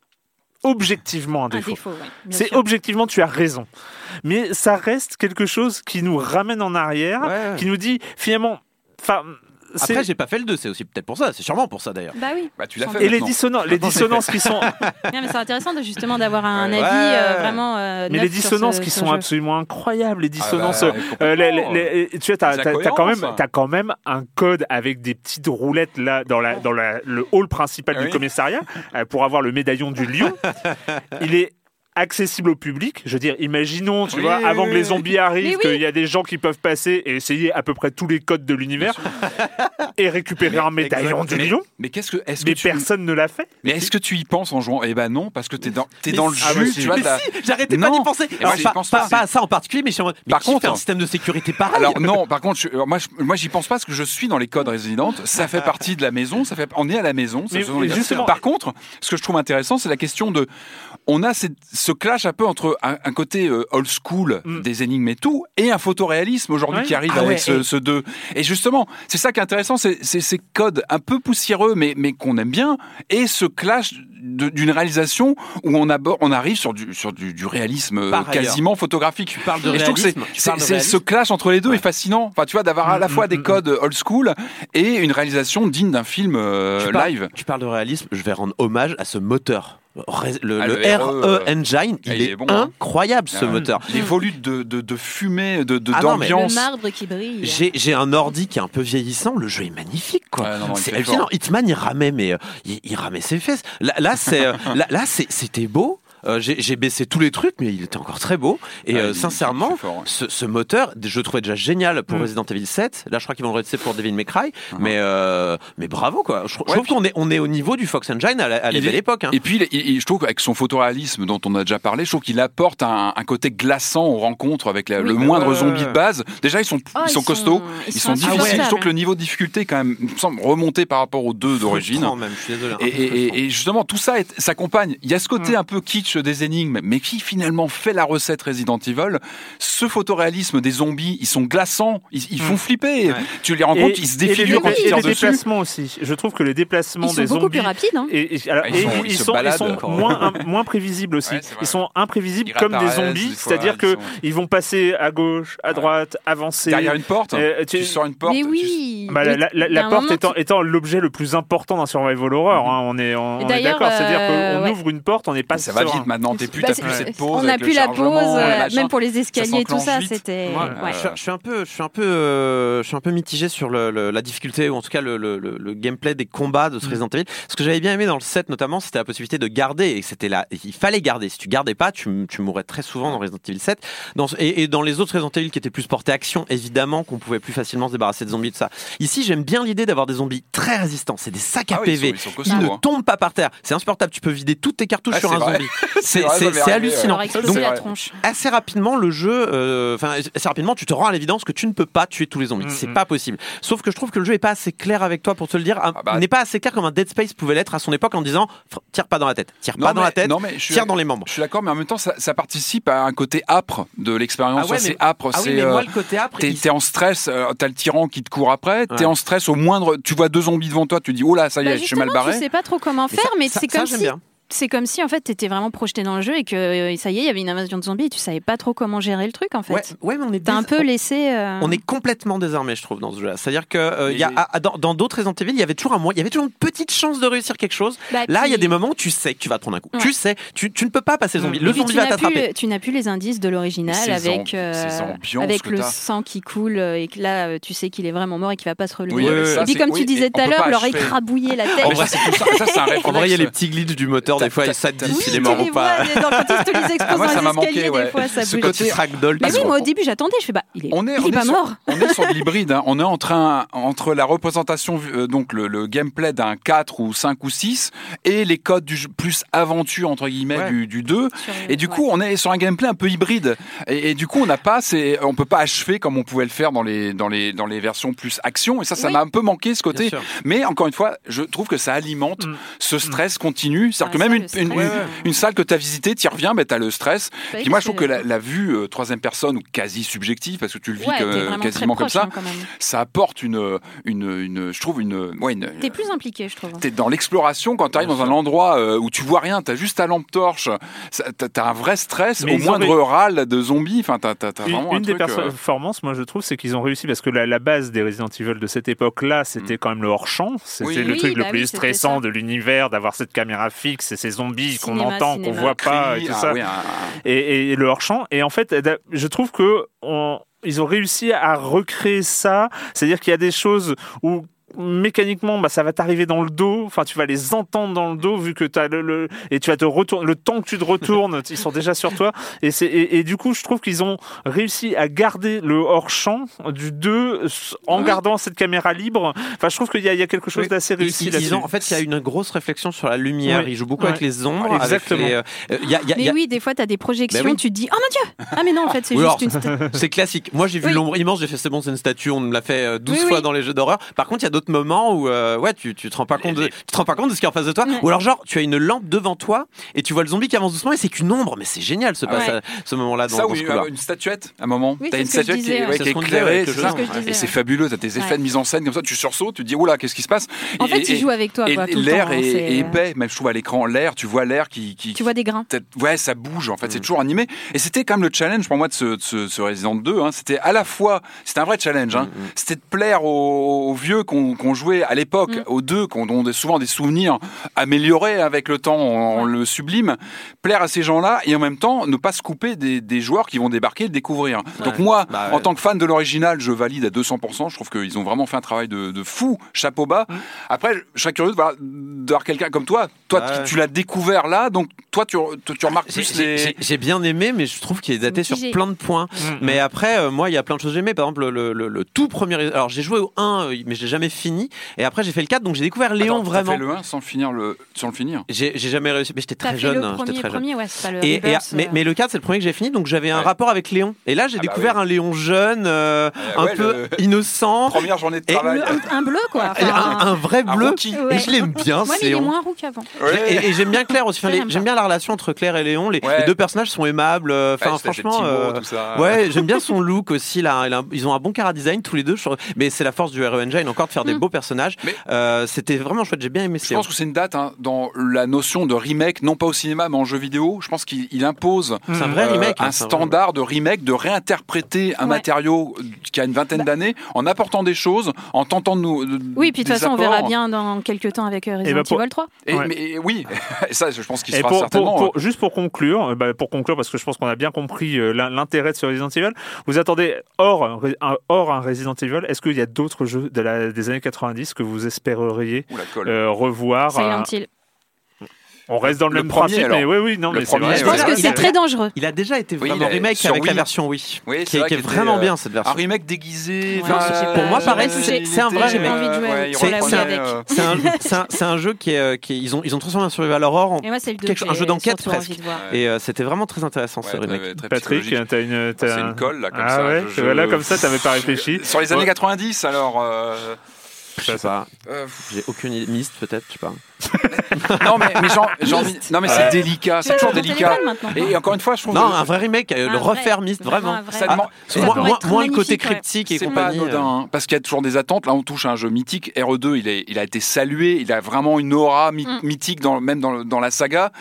objectivement un défaut. défaut, ouais, bien C'est objectivement, tu as raison. Mais ça reste quelque chose qui nous ramène en arrière, Ouais. qui nous dit finalement. Après, j'ai pas fait le 2, c'est aussi peut-être pour ça, c'est sûrement pour ça d'ailleurs. Bah oui. Bah, tu l'as Sans fait. doute. et les dissonances, les dissonances qui sont, Non, mais c'est intéressant de justement d'avoir un Ouais. avis euh, vraiment. euh, mais les dissonances ce- qui sont jeu. absolument incroyables, les dissonances. Ah bah, euh, les- complètement. les- les- tu vois, t'as, quand même, t'as quand même un code avec des petites roulettes là dans la, dans la- le hall principal Ah du oui. commissariat euh, pour avoir le médaillon du lion. Il est accessible au public. Je veux dire, imaginons, tu Oui, vois, oui, avant oui, que les zombies arrivent, qu'il y a des gens qui peuvent passer et essayer à peu près tous les codes de l'univers et récupérer un médaillon du Mais- lion. Mais qu'est-ce que. Est-ce que Mais tu... personne ne l'a fait. Mais est-ce que tu y penses en jouant? Eh ben non, parce que t'es dans, t'es dans le si. Ah, jus, si. tu vois. Mais si, j'arrêtais pas d'y penser. Et Alors, moi, j'y pas, pense pas- pas. pas à ça en particulier, mais je suis en mode, mais Par qui fait contre- un système de sécurité pareil Alors non, par contre, je- alors, moi, je, moi, j'y pense pas parce que je suis dans les codes résidentes. Ça fait partie de la maison. Ça fait, on est à la maison. ça Mais- justement- Par contre, ce que je trouve intéressant, c'est la question de, on a cette- ce clash un peu entre un, un côté euh, old school Mm. des énigmes et tout, et un photoréalisme aujourd'hui Ouais. qui arrive Ah avec ouais, ce, et- ce deux. Et justement, c'est ça qui est intéressant, c'est ces codes un peu poussiéreux, mais, mais qu'on aime bien, et ce clash d'une réalisation où on, aborde, on arrive sur du, sur du, du réalisme ailleurs. quasiment photographique. Tu parles de Et je trouve que c'est- réalisme, ce réalisme. clash entre les deux Ouais. est fascinant. Enfin, tu vois, d'avoir à la Mm, fois mm, des mm. codes old school et une réalisation digne d'un film euh, Tu parles- live. Tu parles de réalisme, je vais rendre hommage à ce moteur. Le, Ah, le le RE, RE Engine, il, il est, est bon, hein. incroyable ce Ah, moteur. Les volutes de, de, de fumée, de, de- Ah non, mais- Le d'ambiance. marbre qui brille. J'ai j'ai un ordi qui est un peu vieillissant, le jeu est magnifique quoi. Ouais, non, non, il c'est hallucinant. Hitman il ramait mais euh, il, il ramait ses fesses. Là, là c'est euh, là, c'était beau. Euh, j'ai baissé tous les trucs mais il était encore très beau et Ah, euh, il- sincèrement fort, ouais. ce, ce moteur je le trouvais déjà génial pour Mm. Resident Evil 7 là je crois qu'ils vont le redresser pour Devil May Cry Uh-huh. mais euh, mais bravo quoi je, je Ouais, trouve qu'on est on est au niveau du Fox Engine à la, à la Il belle est- époque hein. Et puis, il- il- je trouve qu'avec son photoréalisme dont on a déjà parlé, je trouve qu'il apporte un, un côté glaçant aux rencontres avec la- Oui. le Ouais, moindre zombie de base. Déjà, ils sont, Oh, ils sont costauds, ils, sont, difficiles. insupportables. Je trouve que le niveau de difficulté, quand même, me semble remonter par rapport aux deux d'origine. Frustrant même, je suis désolé hein. Et, et- et- et justement, tout ça s'accompagne. Il y a ce côté un peu kitsch des énigmes, mais qui finalement fait la recette Resident Evil. Ce photoréalisme des zombies, ils sont glaçants, ils, ils font flipper. Ouais. Tu les rencontres, ils se défigurent quand et ils les tirent dessus. déplacements aussi. Je trouve que les déplacements Ils sont des beaucoup zombies plus rapides. Hein. Et, et- alors, ils et sont- ils, ils se sont, ils sont moins, un- moins prévisibles aussi. Ouais, ils sont imprévisibles Ils comme des zombies, c'est-à-dire ils que sont- ils vont passer à gauche, à droite, avancer. Derrière une porte, Euh, tu, tu- sors une porte. Mais tu- oui. Bah, la, porte étant, l'objet le plus important d'un survival horror, hein, on est, on d'accord. C'est-à-dire euh, qu'on ouvre une porte, on n'est pas ça va maintenant, t'es plus, Bah, t'as plus cette pause. on n'a avec plus la pause, euh, machin. même pour les escaliers, tout s'enclenche ça, c'était. Ouais. ouais. Je, je suis un peu, je suis un peu, euh, je suis un peu mitigé sur le, le- la difficulté ou en tout cas le, le- le- le gameplay des combats de ce Resident Evil. Ce que j'avais bien aimé dans le set notamment, c'était la possibilité de garder et c'était là, il fallait garder. Si tu gardais pas, tu, tu mourrais très souvent dans Resident Evil 7. Dans, et, et dans les autres Resident Evil qui étaient plus portés action, évidemment qu'on pouvait plus facilement se débarrasser de zombies de ça. Ici, j'aime bien l'idée d'avoir des zombies très résistants. C'est des sacs à Ah oui, ils PV. sont- ils sont Ils costauds, ne hein. tombent pas par terre. C'est insupportable. Tu peux vider toutes tes cartouches Ah, sur un vrai. zombie. C'est hallucinant. Donc, la tronche. assez rapidement le jeu euh, enfin assez rapidement tu te rends à l'évidence que tu ne peux pas tuer tous les zombies Mm, c'est mm. pas possible sauf que je trouve que le jeu est pas assez clair avec toi pour te le dire Ah bah. n'est pas assez clair comme un Dead Space pouvait l'être à son époque en disant tire pas dans la tête tire Non, pas dans la tête non, mais je suis- tire dans les membres Je suis d'accord, mais en même temps, ça, ça participe à un côté âpre de l'expérience. Ah ouais, c'est âpre, ah oui c'est. mais euh, moi le côté après T'es il- en stress, euh, t'as le tyran qui te court après, t'es Ouais. en stress au moindre. Tu vois deux zombies devant toi, tu dis oh là, ça y Bah, est, je suis mal justement, barré. tu sais pas trop comment faire, mais c'est ça, comme j'aime si bien. C'est comme si en fait t'étais vraiment projeté dans le jeu et que euh, ça y est, il y avait une invasion de zombies et tu savais pas trop comment gérer le truc en fait. Ouais, ouais, mais on est T'as un dés- peu laissé. euh, On est complètement désarmé, je trouve, dans ce jeu-là. C'est-à-dire que euh, y a, dans dans d'autres Resident Evil, il y avait toujours un moyen, il y avait toujours une petite chance de réussir quelque chose. bah, Là, il y a des moments où tu sais que tu vas te prendre un coup. Ouais. Tu sais, tu, tu ne peux pas passer zombie. Mm. Le zombie tu va t'attraper. plus, tu n'as plus les indices de l'original avec, euh, avec le t'as. sang qui coule et que là tu sais qu'il est vraiment mort et qu'il va pas se relever. Oui, ça, et puis comme oui, tu disais tout à l'heure, leur écrabouiller la tête. En vrai, il y a les petits glitches du moteur, des fois, ça te dit s'il est mort ou pas. quand ils te les exposent Ah, moi, dans ça les escaliers, des fois, ça Ce se ragdoll, Mais oui, moi au début j'attendais, je fais bah il est, On est, il on est pas mort. on est sur de l'hybride. hein. On est entre, un, entre la représentation, euh, donc le, gameplay d'un 4 ou 5 ou 6 et les codes du plus aventure, entre guillemets, du, du 2. Sur- Et du coup, on est sur un gameplay un peu hybride. Et, du coup, on n'a pas, c'est, on peut pas achever comme on pouvait le faire dans les, dans les, dans les versions plus action. Et ça, ça m'a un peu manqué ce côté. Mais encore une fois, je trouve que ça alimente Mm. ce stress continu. C'est-à-dire que même une, une, ouais, une- ouais. une salle que tu as visitée, tu y reviens, ben, tu as le stress. Bah Puis moi, je trouve que la, la vue euh, troisième personne ou quasi subjective, parce que tu le vis Ouais, que- quasiment comme ça, hein, ça apporte une, une, une, je trouve une, ouais, une, T'es plus impliqué, je trouve. T'es dans l'exploration quand tu arrives dans un endroit euh, où tu vois rien, t'as juste ta lampe torche, t'as t'as un vrai stress Mais au ont moindre râle de zombies. Enfin, t'as t'as- t'as Une, un des truc, euh, performances, moi je trouve, c'est qu'ils ont réussi parce que la, la base des Resident Evil de cette époque-là, c'était quand même le hors-champ. C'était Oui. le Oui, truc le bah plus stressant de l'univers, d'avoir cette caméra fixe ces zombies qu'on entend, qu'on voit pas et tout ah ça. oui, un- et, et le hors-champ. Et en fait, je trouve que on- ils ont réussi à recréer ça. C'est-à-dire qu'il y a des choses où mécaniquement bah ça va t'arriver dans le dos enfin tu vas les entendre dans le dos vu que tu as le, le- et tu vas te retourner le temps que tu te retournes ils sont déjà sur toi et c'est et, et du coup je trouve qu'ils ont réussi à garder le hors champ du 2 en Oui. gardant cette caméra libre enfin je trouve qu'il y, a- il y a quelque chose Oui. d'assez réussi ils- là-dessus ils ont- en fait, il y a une grosse réflexion sur la lumière. Ouais. Ils jouent beaucoup avec les ombres. Exactement. Les, euh, euh, il y a- il y a- il y Mais a- oui, des fois, t'as des projections, oui. tu te dis, oh mon dieu Ah, mais non, en fait, c'est Oui, juste alors, une. C'est classique. Moi, j'ai vu Oui. l'ombre immense, j'ai fait c'est bon, c'est une statue, on me l'a fait euh, 12 Oui, fois oui. dans les jeux d'horreur. Par contre, il y a d'autres moments où euh, ouais, tu, tu te rends pas compte de, tu te rends pas compte de ce qui est en face de toi Ouais. ou alors genre tu as une lampe devant toi et tu vois le zombie qui avance doucement et c'est qu'une ombre, mais c'est génial ce Ah ouais. passage- ce moment-là dans, ça dans oui, ce euh, une statuette à un moment. Oui, T'as une statuette qui, disais, est- ouais. qui éclairée, Et c'est fabuleux. T'as tes effets Ouais. de mise en scène comme ça, tu sursautes, tu te dis oula, qu'est-ce qui se passe? En Et- fait, il joue avec toi, l'air est, hein, est épais, même je trouve à l'écran, l'air, tu vois l'air qui, Tu vois des grains. ouais ça bouge en fait c'est toujours animé et c'était quand même le challenge pour moi de ce, de ce, ce Resident 2 hein. c'était à la fois c'était un vrai challenge hein. c'était de plaire aux, aux vieux qu'on qu'on jouait à l'époque Mm. aux deux qu'on ont souvent des souvenirs améliorés avec le temps on, on le sublime plaire à ces gens-là et en même temps ne pas se couper des, des joueurs qui vont débarquer et le découvrir donc moi Bah en ouais. tant que fan de l'original je valide à 200% je trouve qu'ils ont vraiment fait un travail de, de fou chapeau bas après je serais curieux de voir- quelqu'un comme toi toi Ouais. tu, tu l'as découvert là donc toi tu, tu, tu remarques J'ai- plus J'ai les j'ai- j'ai bien aimé, mais je trouve qu'il est daté sur plein de points. Mm, Mais après, euh, moi, il y a plein de choses que j'aimais. Par exemple, le, le- le tout premier. Alors, j'ai joué au 1, euh, mais je l'ai jamais fini. Et après, j'ai fait le 4, donc j'ai découvert Léon Attends, t'as vraiment. fait le 1 sans finir le sans le finir? J'ai jamais réussi, mais j'étais T'as très jeune. le hein, j'étais premier, très jeune. premier, ouais, c'est pas le Et, et- Rebirth, mais, euh. mais le 4, c'est le premier que j'ai fini, donc j'avais un Ouais. rapport avec Léon. Et là, j'ai Ah bah découvert oui. un Léon jeune, euh, Euh, un ouais, peu le- innocent, Première journée de Et travail. un, un bleu, quoi. Enfin, un, un vrai Un bleu. Et je l'aime bien, mais il est moins roux qu'avant. Ouais. Et, et j'aime bien Claire aussi. J'aime bien la relation entre Claire et Léon. Les, Ouais. les deux personnages sont aimables. Enfin, Ouais, c'était franchement, euh, ouais, j'aime bien son look aussi. Là, ils ont un bon cara design tous les deux. je trouve. Mais c'est la force du RE Engine encore de faire des Mm. beaux personnages. Mais- Euh, C'était vraiment chouette. J'ai bien aimé ce Je pense que c'est une date hein, dans la notion de remake, non pas au cinéma mais en jeu vidéo. Je pense qu'il il impose C'est un vrai euh, remake. hein, un standard de remake, de réinterpréter un Ouais. matériau qui a une vingtaine d'années en apportant des choses, en tentant de nous. de- Oui, puis de toute des façon, on verra bien dans quelques temps avec euh, Resident bah, pour- Evil 3. Et, Ouais. mais, oui, et ça, je pense qu'il Et sera pour, certainement. pour- pour- juste pour conclure, euh, bah, pour conclure, parce que je pense qu'on a bien compris euh, l'in- l'intérêt de ce Resident Evil, vous attendez hors, un- hors un Resident Evil, est-ce qu'il y a d'autres jeux de la, des années 90 que vous espéreriez euh, revoir Silent euh, Hill. On reste dans le, Le même premier, principe, alors. mais oui, oui, non, Le mais c'est premier, vrai. Je pense là, que il c'est a- très dangereux. Il a déjà été Oui, vraiment a- remake avec la version Wii, Oui, c'est qui, est- vrai qui est qu'il était, vraiment euh, bien cette Un version. remake déguisé. Ouais, enfin, c'est- euh, pour moi, pareil, il c'est- un vrai remake. C'est un, c'est un- c'est un jeu qui est, qui est- ils ont ils ont transformé un survival horror en Et moi, c'est le 2 quelque chose- un jeu d'enquête presque. Et c'était vraiment très intéressant ce remake. Patrick, psychologique. t'as une, C'est un- une colle, là, comme ah ça. voilà, comme ça, t'avais pas réfléchi. Sur les années Ouais. 90, alors. Je sais pas, euh, j'ai aucune idée. Myst peut-être, je sais pas. Non, mais, mais genre, genre- non, mais c'est délicat, c'est toujours délicat. Et encore une fois, je trouve. Non, que- un vrai remake, euh, Un le refaire Myst, vraiment. Ça demande- Ça Moins, le côté ouais. cryptique et pas compagnie. anodin, euh. hein, parce qu'il y a toujours des attentes. Là, on touche à un jeu mythique. RE2, il, est, il a été salué. Il a vraiment une aura my- Mm. mythique, dans, même dans, dans la saga.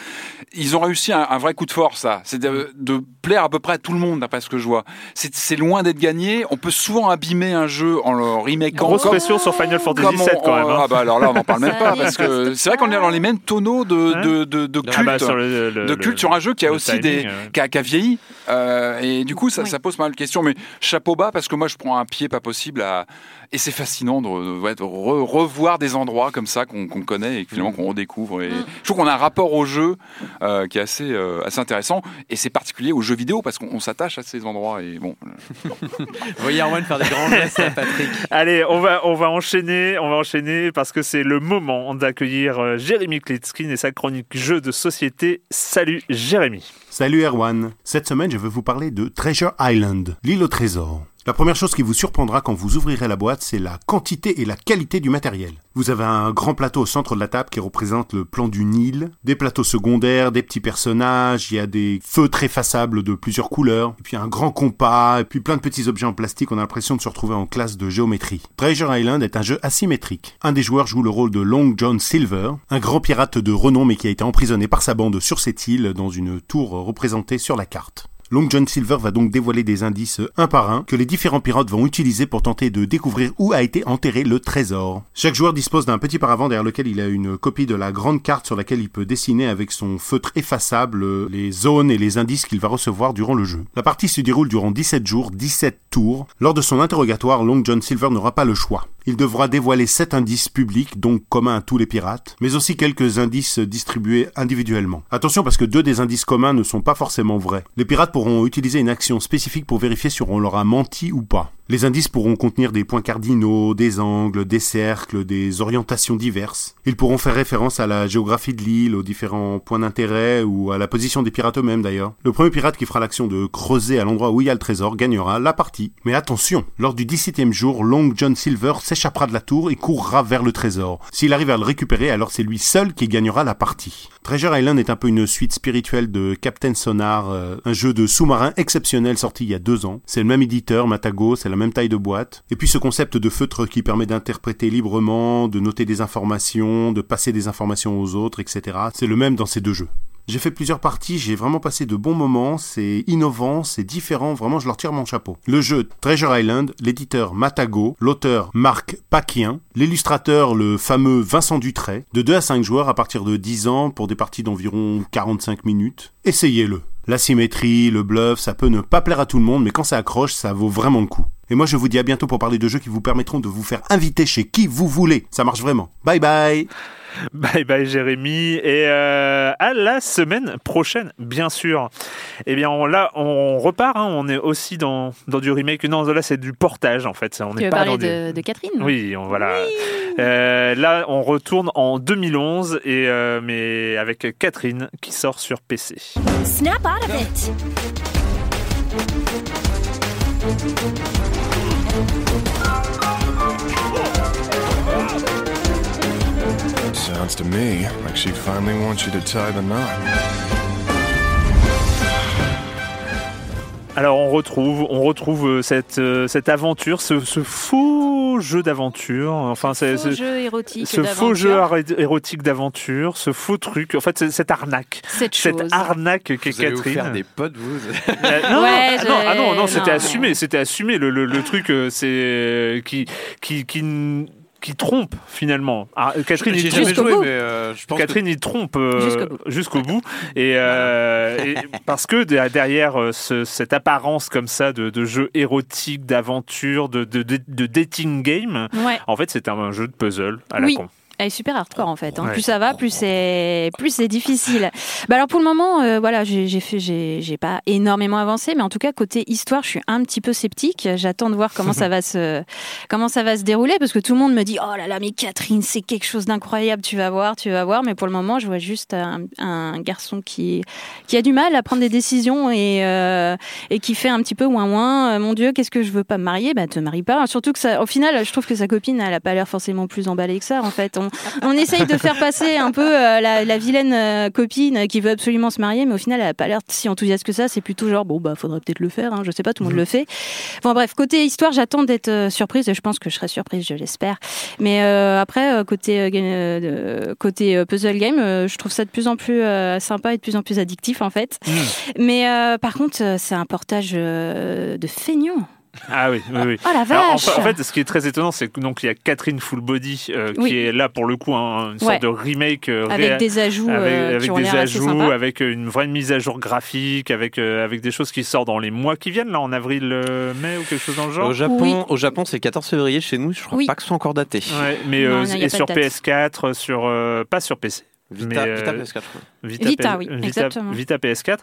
Ils ont réussi un, un vrai coup de force, ça. C'est de, de plaire à peu près à tout le monde, d'après ce que je vois. C'est c'est loin d'être gagné. On peut souvent abîmer un jeu en le remake Grosse pression sur Final Fantasy VII quand même. hein. Ah bah alors là, on n'en parle même pas parce que c'est vrai qu'on est dans les mêmes tonneaux de, Hein de, de, de culte Ah bah, sur le- le- de le- culte sur un jeu qui a aussi timing, des euh. qui a, qui a vieilli Euh, et du coup ça, Oui. ça pose pas mal de questions mais chapeau bas parce que moi je prends un pied pas possible à et c'est fascinant de, de- ouais, de re- revoir des endroits comme ça qu'on qu'on connaît et que finalement qu'on redécouvre et Mm. je trouve qu'on a un rapport au jeu euh, qui est assez euh, assez intéressant et c'est particulier aux jeux vidéo parce qu'on on s'attache à ces endroits et bon Vous voyez Erwan faire des grands gestes à Patrick. Allez, on va, on va enchaîner, on va enchaîner parce que c'est le moment d'accueillir euh, Jérémy Klitskin et sa chronique jeux de société. Salut Jérémy. Salut Erwan. Cette semaine, je vais vous parler de Treasure Island, l'île au trésor. La première chose qui vous surprendra quand vous ouvrirez la boîte, c'est la quantité et la qualité du matériel. Vous avez un grand plateau au centre de la table qui représente le plan du Nil, des plateaux secondaires, des petits personnages, il y a des feutres effaçables de plusieurs couleurs, et puis un grand compas, et puis plein de petits objets en plastique, on a l'impression de se retrouver en classe de géométrie. Treasure Island est un jeu asymétrique. Un des joueurs joue le rôle de Long John Silver, un grand pirate de renom mais qui a été emprisonné par sa bande sur cette île dans une tour représentée sur la carte. Long John Silver va donc dévoiler des indices un par un que les différents pirates vont utiliser pour tenter de découvrir où a été enterré le trésor. Chaque joueur dispose d'un petit paravent derrière lequel il a une copie de la grande carte sur laquelle il peut dessiner avec son feutre effaçable les zones et les indices qu'il va recevoir durant le jeu. La partie se déroule durant 17 jours, 17 tours. Lors de son interrogatoire, Long John Silver n'aura pas le choix. Il devra dévoiler 7 indices publics, donc communs à tous les pirates, mais aussi quelques indices distribués individuellement. Attention parce que deux des indices communs ne sont pas forcément vrais. Les pirates pourront utiliser une action spécifique pour vérifier si on leur a menti ou pas. Les indices pourront contenir des points cardinaux, des angles, des cercles, des orientations diverses. Ils pourront faire référence à la géographie de l'île, aux différents points d'intérêt ou à la position des pirates eux-mêmes d'ailleurs. Le premier pirate qui fera l'action de creuser à l'endroit où il y a le trésor gagnera la partie. Mais attention, lors du 17e jour, Long John Silver s'échappera de la tour et courra vers le trésor. S'il arrive à le récupérer, alors c'est lui seul qui gagnera la partie. Treasure Island est un peu une suite spirituelle de Captain Sonar, euh, un jeu de sous-marin exceptionnel sorti il y a deux ans. C'est le même éditeur, Matago, c'est la même taille de boîte. Et puis ce concept de feutre qui permet d'interpréter librement, de noter des informations, de passer des informations aux autres, etc. C'est le même dans ces deux jeux. J'ai fait plusieurs parties, j'ai vraiment passé de bons moments, c'est innovant, c'est différent, vraiment je leur tire mon chapeau. Le jeu Treasure Island, l'éditeur Matago, l'auteur Marc Paquien, l'illustrateur le fameux Vincent Dutray, de 2 à 5 joueurs à partir de 10 ans pour des parties d'environ 45 minutes. Essayez-le. La symétrie, le bluff, ça peut ne pas plaire à tout le monde, mais quand ça accroche, ça vaut vraiment le coup. Et moi je vous dis à bientôt pour parler de jeux qui vous permettront de vous faire inviter chez qui vous voulez. Ça marche vraiment. Bye bye Bye bye Jérémy et euh, à la semaine prochaine bien sûr. Eh bien on, là on repart, hein, on est aussi dans, dans du remake. Non là c'est du portage en fait. On Tu n'est veux pas parler dans du- de, de Catherine? Oui, on, voilà. Euh, là, on retourne en 2011, et, euh, mais avec Catherine qui sort sur PC. Snap out of it! Sounds to me like she finally wants you to tie the knot. Alors on retrouve, on retrouve euh, cette, euh, cette aventure, ce, ce faux jeu d'aventure. Enfin, c'est Faux jeu érotique. ce faux jeu érotique d'aventure, ce faux truc. En fait, cette arnaque, Cette cette chose. arnaque qu'est Vous allez vous Catherine. faire des potes, vous Euh, non, Ouais, ah non, ah non, non, c'était assumé, c'était assumé. Le, le, le truc, euh, c'est qui, qui, qui, qui trompe finalement. Ah, Catherine, il jamais trompe. Jusqu'au joué, bout. mais euh, je pense Catherine, il trompe euh, Jusqu'au bout. Et, euh, et parce que de- derrière euh, ce- cette apparence comme ça de, de jeu érotique, d'aventure, de, de, de, de dating game, Ouais. en fait, c'est un jeu de puzzle à la con. Elle est super hardcore en fait. hein. Ouais. Plus ça va, plus c'est plus c'est difficile. Bah alors pour le moment, euh, voilà, j'ai fait, j'ai pas énormément avancé, mais en tout cas côté histoire, je suis un petit peu sceptique. J'attends de voir comment ça va se comment ça va se dérouler parce que tout le monde me dit oh là là mais Catherine c'est quelque chose d'incroyable, tu vas voir, tu vas voir. Mais pour le moment, je vois juste un, un garçon qui qui a du mal à prendre des décisions et euh, et qui fait un petit peu ouin ouin. Euh, Mon Dieu, qu'est-ce que je veux pas me marier? Bah te marie pas. Surtout que ça, au final, je trouve que sa copine, elle a pas l'air forcément plus emballée que ça. En fait, on on, on essaye de faire passer un peu euh, la, la vilaine euh, copine qui veut absolument se marier, mais au final, elle a pas l'air si enthousiaste que ça. C'est plutôt genre, bon, bah, faudrait peut-être le faire, hein, je sais pas, tout le monde le fait. Bon, bref, côté histoire, j'attends d'être euh, surprise, et je pense que je serai surprise, je l'espère. Mais euh, après, côté, euh, côté puzzle game, je trouve ça de plus en plus euh, sympa et de plus en plus addictif, en fait. Mais euh, par contre, c'est un portage de feignant. Ah oui, oui, oui. Oh la Alors, en, vache en fait, ce qui est très étonnant, c'est que donc il y a Catherine Full Body euh, qui Oui. est là pour le coup un- une sorte Ouais. de remake euh, Avec des ajouts, avec, euh, qui avec ont des ajouts, avec une vraie mise à jour graphique, avec euh, avec des choses qui sortent dans les mois qui viennent là en avril, euh, mai ou quelque chose dans le genre. Au Japon, au Japon, c'est 14 février. Chez nous, je crois Oui. pas que ce soit encore daté. Ouais, mais Non, euh, non, et sur de date. PS4, sur euh, pas sur PC. Vita, mais, euh, Vita PS4. je crois. Vita, oui, Vita, exactement. Vita PS4.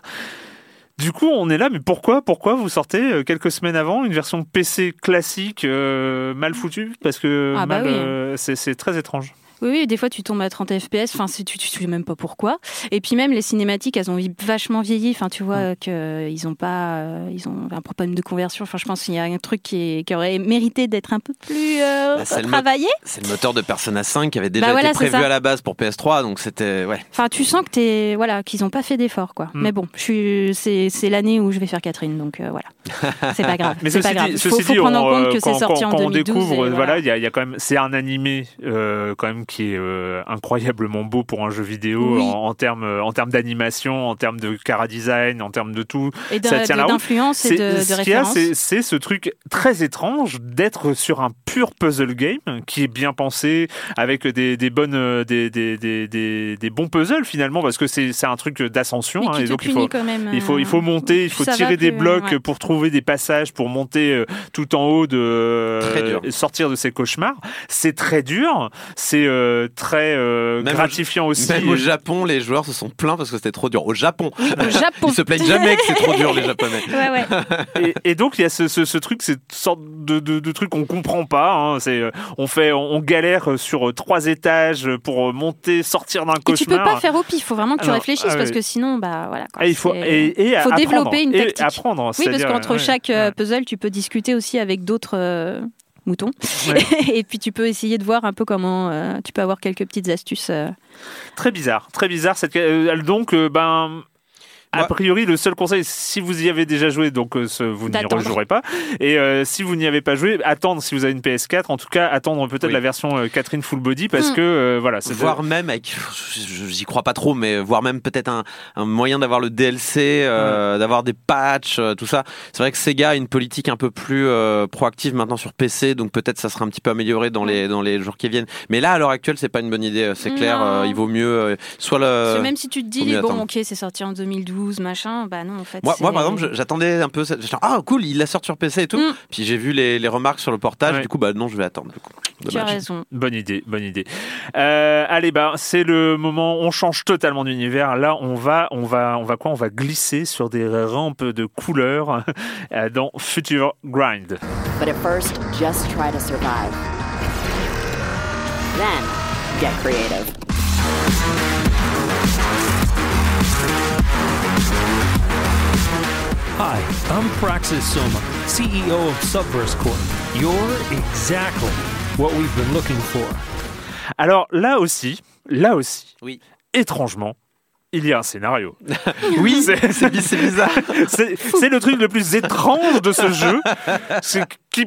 Du coup, on est là, mais pourquoi Pourquoi vous sortez euh, quelques semaines avant une version PC classique euh, mal foutue? Parce que Ah bah oui. euh, c'est très étrange. Oui, oui, des fois tu tombes à 30 FPS, enfin tu ne sais même pas pourquoi. Et puis même les cinématiques, elles ont vachement vieilli. Enfin, tu vois qu'ils ont pas, euh, ils ont un problème de conversion. Enfin, je pense qu'il y a un truc qui, est- qui aurait mérité d'être un peu plus euh, Bah, travaillé. C'est le moteur de Persona 5 qui avait déjà Bah voilà, été prévu à la base pour PS3, donc c'était ouais. Enfin, tu sens que t'es, voilà, qu'ils n'ont pas fait d'effort, quoi. Mm. Mais bon, je suis, c'est, c'est l'année où je vais faire Catherine, donc euh, voilà. C'est pas grave. Mais c'est ceci pas grave. dit, Il faut, ceci faut dit, prendre on, en compte euh, que c'est quand, sorti quand- en quand on 2012. découvre, voilà, il y, a, il y a quand même, c'est un animé euh, quand même qui est euh, incroyablement beau pour un jeu vidéo Oui. en, en termes, en termes d'animation, en termes de cara design, en termes de tout. Et d'un- ça tient la route. d'influence et de, de ce qu'il y a, référence. c'est ce truc très étrange d'être sur un pur puzzle game qui est bien pensé, avec des, des bonnes, euh, des, des, des, des, des bons puzzles finalement, parce que c'est c'est un truc d'ascension. Hein, et donc il faut, quand même. il faut, il faut euh, monter, il faut tirer des plus, blocs ouais. pour trouver des passages, pour monter euh, tout en haut de Très dur. euh, sortir de ces cauchemars. C'est très dur, c'est euh, très euh, Même au- gratifiant aussi. Même au Japon, les joueurs se sont plaints parce que c'était trop dur. Au Japon, Au Japon. ils se plaignent jamais que c'est trop dur les Japonais. Ouais, ouais. et, et donc il y a ce, ce, ce truc, cette sorte de, de, de truc qu'on comprend pas. hein. C'est euh, on fait, on, on galère sur euh, trois étages pour euh, monter, sortir d'un Et tu peux cauchemar. pas faire au pif, il faut vraiment que tu réfléchisses ah parce que sinon, bah voilà. quoi, Ah, il faut et, et développer une et tactique. apprendre. Oui, parce qu'entre ouais, chaque euh, ouais. puzzle, tu peux discuter aussi avec d'autres Ouais. et puis tu peux essayer de voir un peu comment euh, tu peux avoir quelques petites astuces. euh. Très bizarre, très bizarre cette. euh, donc, ben. A priori, le seul conseil, si vous y avez déjà joué, donc euh, ce- vous n'y rejouerez pas. Et euh, si vous n'y avez pas joué, attendre si vous avez une PS4. En tout cas, attendre peut-être Oui. la version euh, Catherine Full Body parce Mm. que euh, voilà, c'est Voire même avec, j'y crois pas trop, mais voire même peut-être un, un moyen d'avoir le DLC, euh, d'avoir des patchs, euh, tout ça. C'est vrai que Sega a une politique un peu plus euh, proactive maintenant sur PC, donc peut-être ça sera un petit peu amélioré dans les dans les jours qui viennent. Mais là, à l'heure actuelle, c'est pas une bonne idée. C'est clair, euh, il vaut mieux euh, soit Parce le. que même si tu te dis, bon, attendre. ok, c'est sorti en 2012, machin, bah non, en fait. Moi, par exemple, j'attendais un peu. cette- Ah, cool, il la sort sur PC et tout. Mm. Puis j'ai vu les, les remarques sur le portage. Ouais. Du coup, bah non, je vais attendre. du coup. tu as raison. Bonne idée, bonne idée. Euh, allez, ben c'est le moment. On change totalement d'univers. Là, on va, on va, on va quoi? On va glisser sur des rampes de couleurs euh, dans Future Grind. But at first, just try to survive. Then, get creative. Hi, I'm Praxis Soma, CEO of Subverse Corp. You're exactly what we've been looking for. Alors là aussi, là aussi, Oui. étrangement, il y a un scénario. Oui, C'est- c'est bi- c'est bizarre. C'est le truc le plus étrange de ce jeu. C'est qui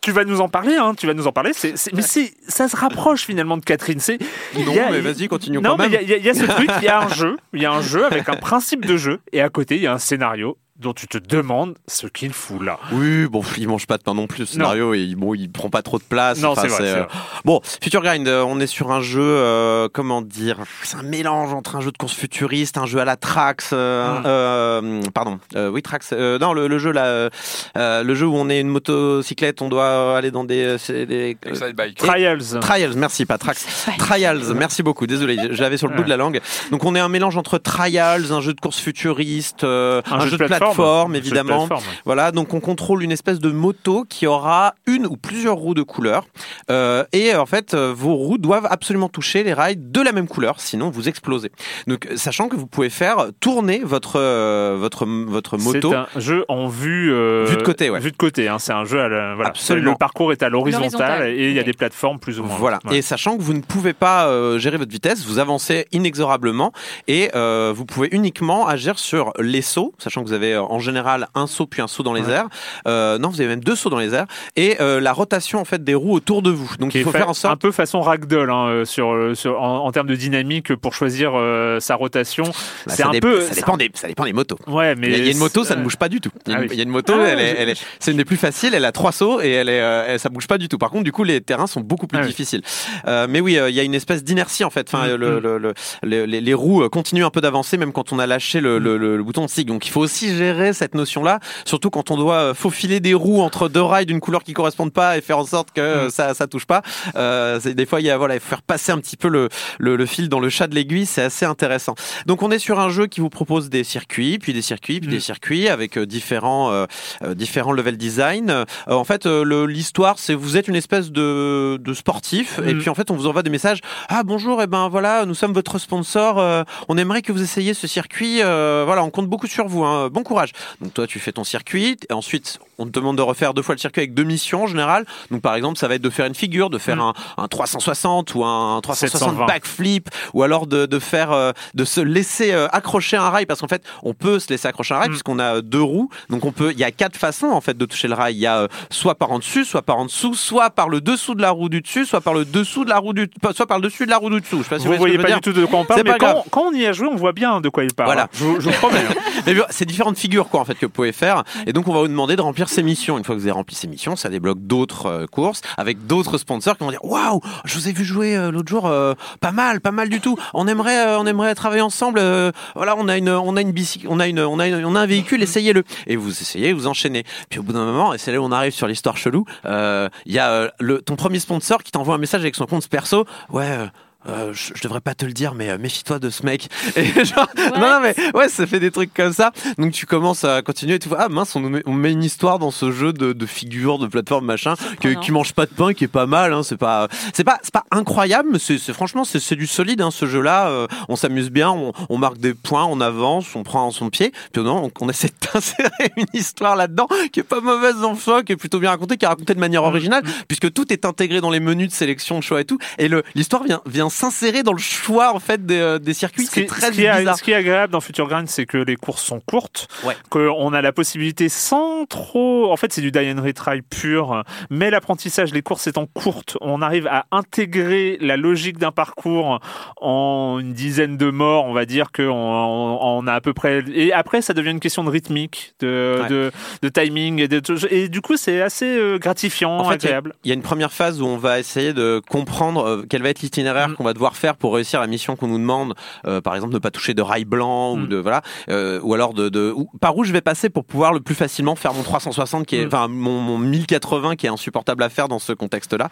tu vas nous en parler, hein, tu vas nous en parler. Mais ça se rapproche finalement de Catherine. C'est, Non, y a- mais vas-y, continue Non, quand mais il y y a ce truc, il y a un jeu, il y a un jeu avec un principe de jeu, et à côté il y a un scénario dont tu te demandes ce qu'il fout là. Oui, bon, il mange pas de pain non plus. Le scénario, et bon, il prend pas trop de place. Non, Enfin, c'est vrai, euh, vrai. Bon, Future Grind, euh, on est sur un jeu, euh, comment dire, c'est un mélange entre un jeu de course futuriste, un jeu à la Trax, euh, Mm. euh, pardon, euh, oui Trax, euh, non le, le jeu là, le jeu où on est une motocyclette, on doit aller dans des, des euh, Bike. Trials. Trials, merci, pas Trax. Trials, merci beaucoup, désolé, j'avais sur le bout de la langue. Donc on est un mélange entre Trials, un jeu de course futuriste, euh, Un un, jeu de plateforme plateforme, évidemment. plateforme, ouais. Voilà, donc on contrôle une espèce de moto qui aura une ou plusieurs roues de couleur. Euh, et en fait, euh, vos roues doivent absolument toucher les rails de la même couleur, sinon vous explosez. Donc, euh, sachant que vous pouvez faire tourner votre euh, votre votre moto. C'est un jeu en vue. euh, Vue de côté, ouais. Vue de côté, hein, c'est un jeu à la- voilà. Absolument. Le parcours est à l'horizontale et il y a des plateformes plus ou moins. Voilà. Ouais. Et sachant que vous ne pouvez pas euh, gérer votre vitesse, vous avancez inexorablement et euh, vous pouvez uniquement agir sur les sauts, sachant que vous avez euh, en général un saut puis un saut dans les Ouais. airs. Euh, non, vous avez même deux sauts dans les airs et euh, la rotation en fait des roues autour de vous. Donc il faut faire en sorte. un peu façon ragdoll hein, sur, sur en, en termes de dynamique pour choisir euh, sa rotation. Bah, c'est ça un peu ça dépend des ça dépend des motos. Ouais, mais Il y a- il y a une moto, ça ne bouge pas du tout. Il y a une, Ah oui. il y a une moto, Ah, c'est une des plus faciles. Elle a trois sauts et elle est, ça bouge pas du tout. Par contre, du coup, les terrains sont beaucoup plus Ah difficiles. Mais oui, il y a une espèce d'inertie en fait. Enfin, Mm, mm. le- le- le- les, les roues continuent un peu d'avancer même quand on a lâché le bouton de SIG. Donc, il faut aussi gérer cette notion-là, surtout quand on doit euh, faufiler des roues entre deux rails d'une couleur qui correspondent pas et faire en sorte que euh, Mm. ça, ça touche pas. Euh, des fois, il y a voilà, faire passer un petit peu le, le, le fil dans le chat de l'aiguille. C'est assez intéressant. Donc, on est sur un jeu qui vous propose des circuits, puis des circuits, puis Mm. des circuits avec euh, différents euh, différents level design. Euh, en fait, l'histoire, c'est vous êtes une espèce de, de sportif, et Mm. puis en fait, on vous envoie des messages. Ah bonjour, et ben voilà, nous sommes votre sponsor. on aimerait que vous essayiez ce circuit. voilà, on compte beaucoup sur vous. hein, bon courage. Donc toi, tu fais ton circuit, et ensuite, on te demande de refaire deux fois le circuit avec deux missions en général. Donc par exemple, ça va être de faire une figure, de faire Mm. un, un 360 ou un 360 720. backflip, ou alors de, de faire, euh, de se laisser euh, accrocher un rail, parce qu'en fait, on peut se laisser accrocher un rail Mm. puisqu'on a deux roues. Donc on peut, il y a quatre façons en fait de toucher le rail. Il y a euh, soit par en dessus, soit par en dessous, soit par le dessous de la roue du dessus, soit par le dessous de la roue du, soit par le dessus de la roue du dessous. Je sais pas si Vous vous, voyez pas du tout de quoi on parle, mais quand, on y a joué, on voit bien de quoi il parle. Voilà. Je, vous- je vous promets. hein. C'est différentes figures quoi en fait que vous pouvez faire et donc on va vous demander de remplir ces missions. Une fois que vous avez rempli ces missions, ça débloque d'autres euh, courses avec d'autres sponsors qui vont dire waouh, je vous ai vu jouer euh, l'autre jour, euh, pas mal, pas mal du tout. On aimerait, on aimerait travailler ensemble. voilà, on a une, on a une bicycle, on a une, on a une- on a un véhicule, essayez-le. Et vous essayez, vous enchaînez. Puis au bout d'un moment, et c'est là où on arrive sur l'histoire chelou. Il y a le, ton premier sponsor qui t'envoie un message avec son compte perso. Ouais. Euh, je, je devrais pas te le dire, mais euh, méfie-toi de ce mec. Et genre, non, non, mais ouais, ça fait des trucs comme ça. Donc tu commences à continuer et tu vois, ah mince, on met, on met une histoire dans ce jeu de, de figures, de plateforme, machin, que, qui mange pas de pain, qui est pas mal. Hein, c'est pas, c'est pas, c'est pas incroyable, mais c'est, franchement, c'est, du solide. Hein, ce jeu-là, Euh, on s'amuse bien, on, on marque des points, on avance, on prend son pied. Puis non, on, on essaie d'insérer une histoire là-dedans qui est pas mauvaise en soi, qui est plutôt bien racontée, qui est racontée de manière originale, puisque tout est intégré dans les menus de sélection, de choix et tout. Et le, l'histoire vient, vient s'insérer dans le choix en fait des, euh, des circuits. Ce C'est très ce qui est- bizarre. ce qui est agréable dans Future Grind, c'est que les courses sont courtes, Ouais. qu'on a la possibilité sans trop. En fait, c'est du die and retry pur, mais l'apprentissage, les courses étant courtes, on arrive à intégrer la logique d'un parcours en une dizaine de morts, on va dire qu'on on, on a à peu près. Et après, ça devient une question de rythmique, de, Ouais. de, de timing, et, de, et du coup, c'est assez euh, gratifiant, En fait, agréable. il y, a une première phase où on va essayer de comprendre euh, quel va être l'itinéraire Mm. Qu'on va devoir faire pour réussir la mission qu'on nous demande. Euh, par exemple, ne pas toucher de rail blanc ou Mm. de voilà, euh, ou alors de, de ou- par où je vais passer pour pouvoir le plus facilement faire mon 360 qui est, Mm. enfin mon, mon 1080 qui est insupportable à faire dans ce contexte-là.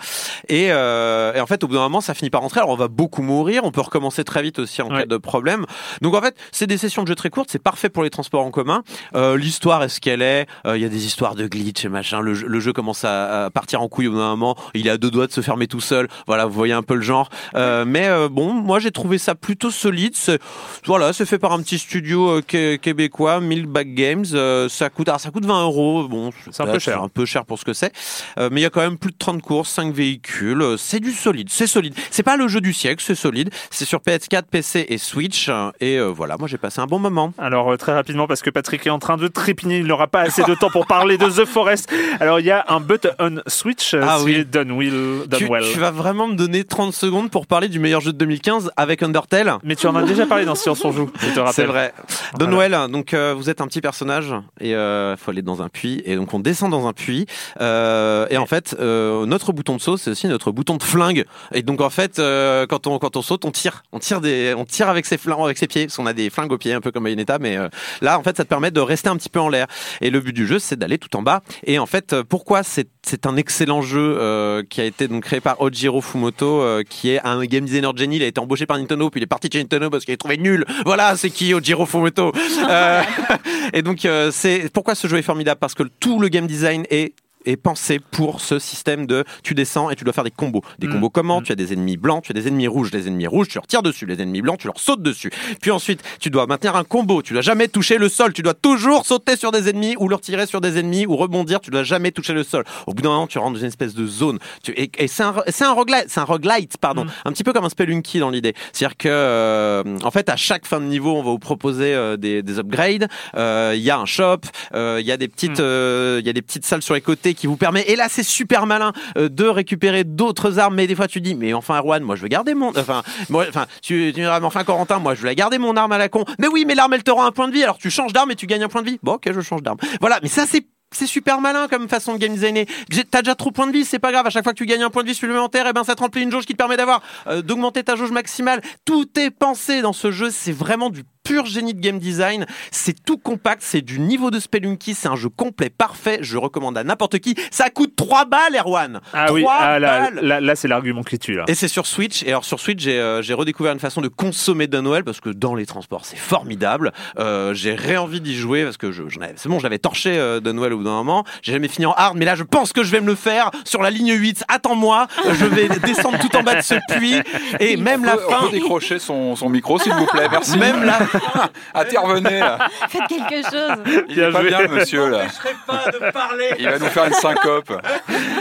Et, euh, et en fait, au bout d'un moment, ça finit par rentrer. Alors, on va beaucoup mourir. On peut recommencer très vite aussi en Ouais. cas de problème. Donc, en fait, c'est des sessions de jeu très courtes. C'est parfait pour les transports en commun. Euh, L'histoire est ce qu'elle est. Euh, Il y a des histoires de glitch et machin. Le, jeu- le jeu commence à, à partir en couille au bout d'un moment. Il est à deux doigts de se fermer tout seul. Voilà, vous voyez un peu le genre. Euh, mais euh, bon, moi, j'ai trouvé ça plutôt solide. C'est- Voilà, c'est fait par un petit studio euh, qué- québécois, Milkback Games. Euh, ça coûte, alors, ça coûte 20 euros. Bon, C'est un peu cher. un peu cher pour ce que c'est. Euh, mais il y a quand même plus de 30 courses, 5 véhicules. Euh, C'est du solide, c'est solide. C'est pas le jeu du siècle, c'est solide. C'est sur PS4, PC et Switch. Euh, Et euh, voilà, moi j'ai passé un bon moment. Alors euh, très rapidement parce que Patrick est en train de trépigner, il n'aura pas assez de temps pour parler de The Forest. Alors il y a un button switch, euh, Ah oui. done, will, done Tu, well. tu vas vraiment me donner 30 secondes pour parler du meilleur jeu de 2015 avec Undertale Mais tu en as déjà parlé dans Science on joue, je te rappelle. C'est vrai. Voilà. Donwell, donc euh, vous êtes un petit personnage et il faut aller dans un puits et donc on descend dans un puits euh, et en fait euh, notre bouton de saut c'est aussi notre bouton de flingue et donc en fait euh, quand on quand on saute on tire on tire des on tire avec ses flingues avec ses pieds parce qu'on a des flingues aux pieds un peu comme Bayonetta mais euh, là en fait ça te permet de rester un petit peu en l'air et le but du jeu c'est d'aller tout en bas et en fait euh, pourquoi c'est c'est un excellent jeu euh, qui a été donc créé par Ojiro Fumoto euh, qui est un game game designer de génie, il a été embauché par Nintendo, puis il est parti de chez Nintendo parce qu'il est trouvé nul. Voilà, c'est qui Ojiro Fumoto. Euh, et donc euh, c'est pourquoi ce jeu est formidable? Parce que tout le game design est est pensé pour ce système de tu descends et tu dois faire des combos. Des Mm. combos comment Mm. Tu as des ennemis blancs, tu as des ennemis rouges. Les ennemis rouges, tu leur tires dessus. Les ennemis blancs, tu leur sautes dessus. Puis ensuite, tu dois maintenir un combo. Tu dois jamais toucher le sol. Tu dois toujours sauter sur des ennemis ou leur tirer sur des ennemis ou rebondir. Tu dois jamais toucher le sol. Au bout d'un moment, tu rentres dans une espèce de zone. Tu- et et c'est un, un roguelite, c'est un roguelite, pardon. Un petit peu comme un spelunky dans l'idée. C'est-à-dire que, euh, en fait, à chaque fin de niveau, on va vous proposer euh, des, des upgrades. Euh, Il y a un shop. Il y a des petites, il y a des petites salles sur les côtés qui vous permettent. Et là, c'est super malin euh, de récupérer d'autres armes. Mais des fois, tu dis, mais enfin, Erwan, moi, je veux garder mon, enfin, moi, enfin, tu, tu diras, mais enfin, Corentin, moi, je veux garder mon arme à la con. Mais oui, mais l'arme, elle te rend un point de vie. Alors, tu changes d'arme et tu gagnes un point de vie. Bon, ok, je change d'arme. Voilà. Mais ça, c'est c'est super malin comme façon de game designer. T'as déjà trop de points de vie, c'est pas grave. À chaque fois que tu gagnes un point de vie supplémentaire, et ben ça te remplit une jauge qui te permet d'avoir euh, d'augmenter ta jauge maximale. Tout est pensé dans ce jeu. C'est vraiment du pur génie de game design. C'est tout compact, c'est du niveau de Spelunky. C'est un jeu complet, parfait. Je recommande à n'importe qui. Ça coûte 3 balles, Erwan. Ah oui, 3 ah, là, balles. là, là, c'est l'argument qui tue là. Et c'est sur Switch. Et alors sur Switch, j'ai euh, j'ai redécouvert une façon de consommer de Noël parce que dans les transports, c'est formidable. Euh, j'ai réenvie d'y jouer parce que je, j'en avais- c'est bon, j'avais torché euh, de Noël au bout d'un moment. J'ai jamais fini en hard, mais là, je pense que je vais me le faire sur la ligne 8. Attends-moi, je vais descendre tout en bas de ce puits et même la peut- On fin. peut décrocher son, son micro, s'il vous plaît, merci. Même la, Intervenez, là. Faites quelque chose. Il Bien est pas bien, monsieur, là. pas de parler. Il va nous faire une syncope.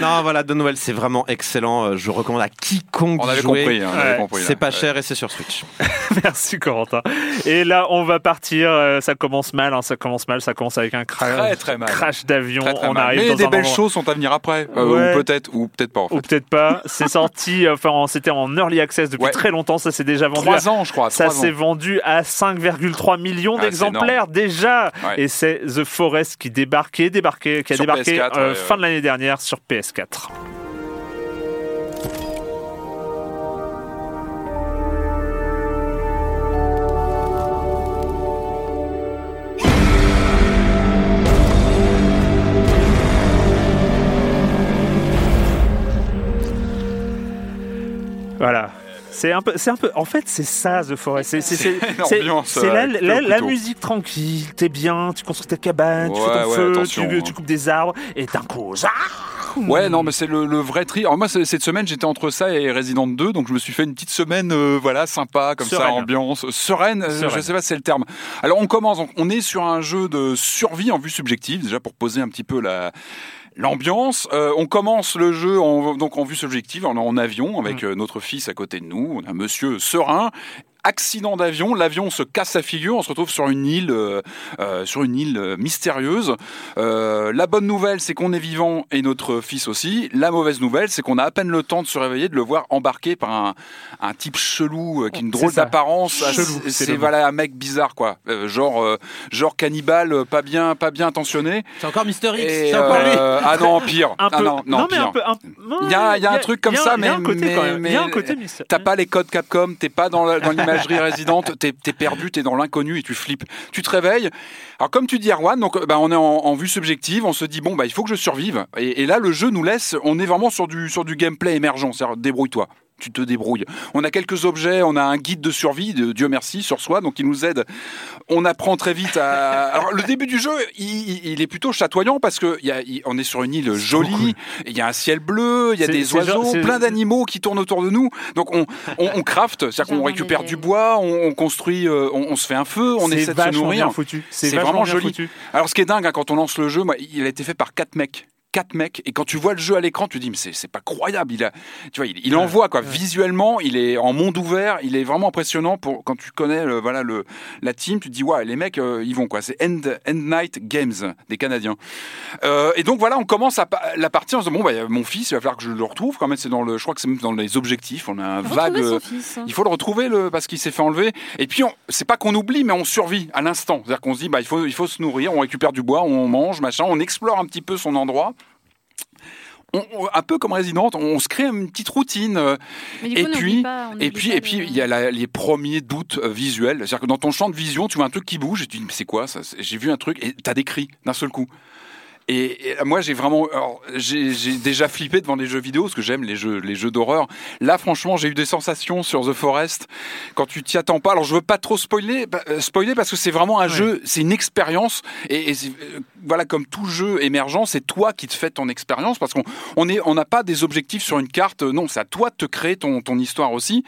Non, voilà, de Noël, c'est vraiment excellent. Euh, Je recommande à quiconque On avait jouer. compris, hein, on avait Ouais. compris. là. C'est pas Ouais. cher et c'est sur Switch. Merci Corentin. Et là, on va partir. euh, ça commence mal, hein, ça commence mal. Ça commence avec un cra- Très, très mal. crash d'avion. Très, très On mal. arrive Mais dans des un belles endroit- choses sont à venir après. Euh, Ouais. Ou peut-être, ou peut-être pas, en Ou peut-être pas. C'est sorti, enfin, c'était en early access depuis Ouais. très longtemps. Ça s'est déjà vendu. Trois à- ans, je crois. Ça s'est vendu à 5,3 millions Ah, d'exemplaires déjà. Ouais. Et c'est The Forest qui débarquait, débarqué, qui a Sur débarqué PS4, euh, ouais, fin de l'année dernière sur PS4. C'est un peu, c'est un peu. En fait, c'est ça, The Forest. C'est, l'ambiance, c'est la, euh, la- la musique tranquille. T'es bien, tu construis ta cabane, tu fais ton ouais, feu, tu, hein. tu coupes des arbres, et d'un coup, Ouais, non, mais c'est le, le vrai tri. Alors moi, cette semaine, j'étais entre ça et Resident 2, donc je me suis fait une petite semaine, euh, voilà, sympa, comme ça, ambiance sereine. euh, Sereine. Je sais pas si c'est le terme. Alors on commence. on est sur un jeu de survie en vue subjective, déjà pour poser un petit peu la l'ambiance. Euh, on commence le jeu en, donc en vue subjective, en, en avion, avec euh, notre fils à côté de nous. On a Monsieur serein. Accident d'avion, l'avion se casse la figure, on se retrouve sur une île, euh, euh, sur une île euh, mystérieuse. Euh, la bonne nouvelle, c'est qu'on est vivant et notre fils aussi. La mauvaise nouvelle, c'est qu'on a à peine le temps de se réveiller, de le voir embarqué par un, un type chelou euh, qui a une drôle d'apparence. Chelou, C'est- voilà un mec bizarre quoi, Euh, genre euh, genre cannibale, pas bien pas bien intentionné. C'est encore Mister X. Et, encore lui. ah non pire. un ah peu. non non, mais pire. un peu. un- Il y a- il y a un truc comme y a- ça, il y a un mais- côté quand mais- même. Il y a un mais- côté mystère. T'as pas les codes Capcom, t'es pas dans dans l'imagerie résidente, t'es t'es perdu, t'es dans l'inconnu et tu flippes. Tu te réveilles. Alors comme tu dis Erwan, donc bah, on est en, en vue subjective, on se dit bon bah il faut que je survive. Et, et là le jeu nous laisse, on est vraiment sur du sur du gameplay émergent, c'est-à-dire débrouille-toi. Tu te débrouilles. On a quelques objets, on a un guide de survie, de Dieu merci, sur soi, donc il nous aide. On apprend très vite à. Alors le début du jeu, il, est plutôt chatoyant parce que il y a, il- on est sur une île jolie, il y a un ciel bleu, il y a des genre- oiseaux, plein d'animaux qui tournent autour de nous. Donc on, on, on crafte, c'est-à-dire qu'on récupère du bois, on, on construit, euh, on, on se fait un feu, on essaie de se nourrir. C'est vraiment bien joli. foutu. Alors ce qui est dingue hein, quand on lance le jeu, moi, il a été fait par quatre mecs. Quatre mecs et quand tu vois le jeu à l'écran tu te dis mais c'est c'est pas croyable il a tu vois il, il envoie quoi visuellement il est en monde ouvert il est vraiment impressionnant pour quand tu connais le, voilà le la team tu te dis ouais les mecs euh, ils vont quoi c'est End, End Night Games des Canadiens Euh, et donc voilà on commence à, la partie en se disant bon bah il y a mon fils il va falloir que je le retrouve quand même c'est dans le je crois que c'est même dans les objectifs on a un vague euh, il faut le retrouver le, parce qu'il s'est fait enlever. Et puis, on- c'est pas qu'on oublie, mais on survit à l'instant. C'est-à-dire qu'on se dit, bah, il faut, il faut se nourrir, on récupère du bois, on mange, machin, on explore un petit peu son endroit. On- on- un peu comme Resident, on se crée une petite routine. euh, Mais et coup, puis- pas- on et puis, et puis, il y a la- les premiers doutes euh, visuels. C'est-à-dire que dans ton champ de vision, tu vois un truc qui bouge et tu dis, mais c'est quoi ça J'ai vu un truc et t'as des cris d'un seul coup. Et, et moi, j'ai vraiment, j'ai déjà flippé devant les jeux vidéo parce que j'aime les jeux, les jeux d'horreur. Là, franchement, j'ai eu des sensations sur The Forest quand tu t'y attends pas. Alors, je veux pas trop spoiler, bah, euh, spoiler parce que c'est vraiment un jeu, c'est une expérience. Et, et euh, voilà, comme tout jeu émergent, c'est toi qui te fais ton expérience parce qu'on on est, on n'a pas des objectifs sur une carte. Non, c'est à toi de te créer ton, ton histoire aussi.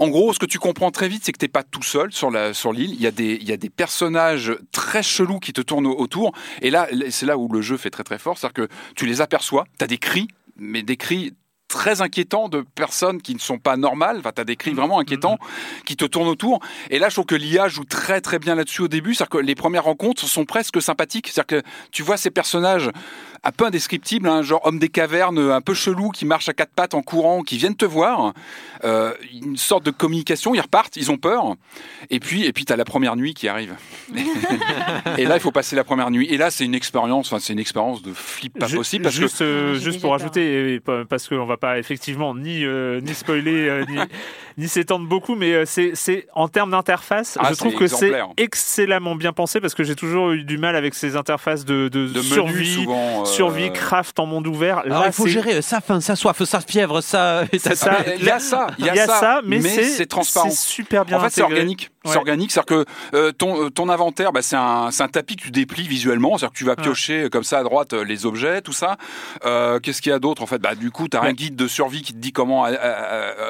En gros, ce que tu comprends très vite, c'est que t'es pas tout seul sur la sur l'île. Il y a des il y a des personnages très chelous qui te tournent au- autour. Et là, c'est là où le jeu fait très très fort, c'est-à-dire que tu les aperçois, t'as des cris, mais des cris très inquiétants de personnes qui ne sont pas normales. Enfin, t'as des cris vraiment inquiétants qui te tournent autour. Et là, je trouve que l'IA joue très très bien là-dessus au début. C'est-à-dire que les premières rencontres sont presque sympathiques. C'est-à-dire que tu vois ces personnages un peu indescriptibles, hein, genre homme des cavernes, un peu chelou, qui marchent à quatre pattes en courant, qui viennent te voir. Euh, une sorte de communication. Ils repartent, ils ont peur. Et puis, et puis, t'as la première nuit qui arrive. et là, il faut passer la première nuit. Et là, c'est une expérience. Enfin, c'est une expérience de flip pas possible parce juste, que euh, juste pour ajouter, parce qu'on va pas effectivement ni euh, ni spoiler euh, ni, ni s'étendre beaucoup, mais euh, c'est c'est en termes d'interface, Ah, je trouve que c'est exemplaire. excellemment bien pensé parce que j'ai toujours eu du mal avec ces interfaces de, de, de menus survie, souvent. euh, survie, craft en monde ouvert. Là, Alors, il faut gérer euh, sa faim, sa soif, sa fièvre. C'est ça. Ah, mais Il y a ça, il y a, ça, mais, c'est transparent. c'est super bien En fait, c'est intégré. Ouais. C'est organique, c'est-à-dire que euh, ton, euh, ton inventaire, bah, c'est un, c'est un tapis que tu déplies visuellement, c'est-à-dire que tu vas piocher euh, comme ça à droite les objets, tout ça. Euh, Qu'est-ce qu'il y a d'autre en fait? Bah, Du coup, tu as un guide de survie qui te dit comment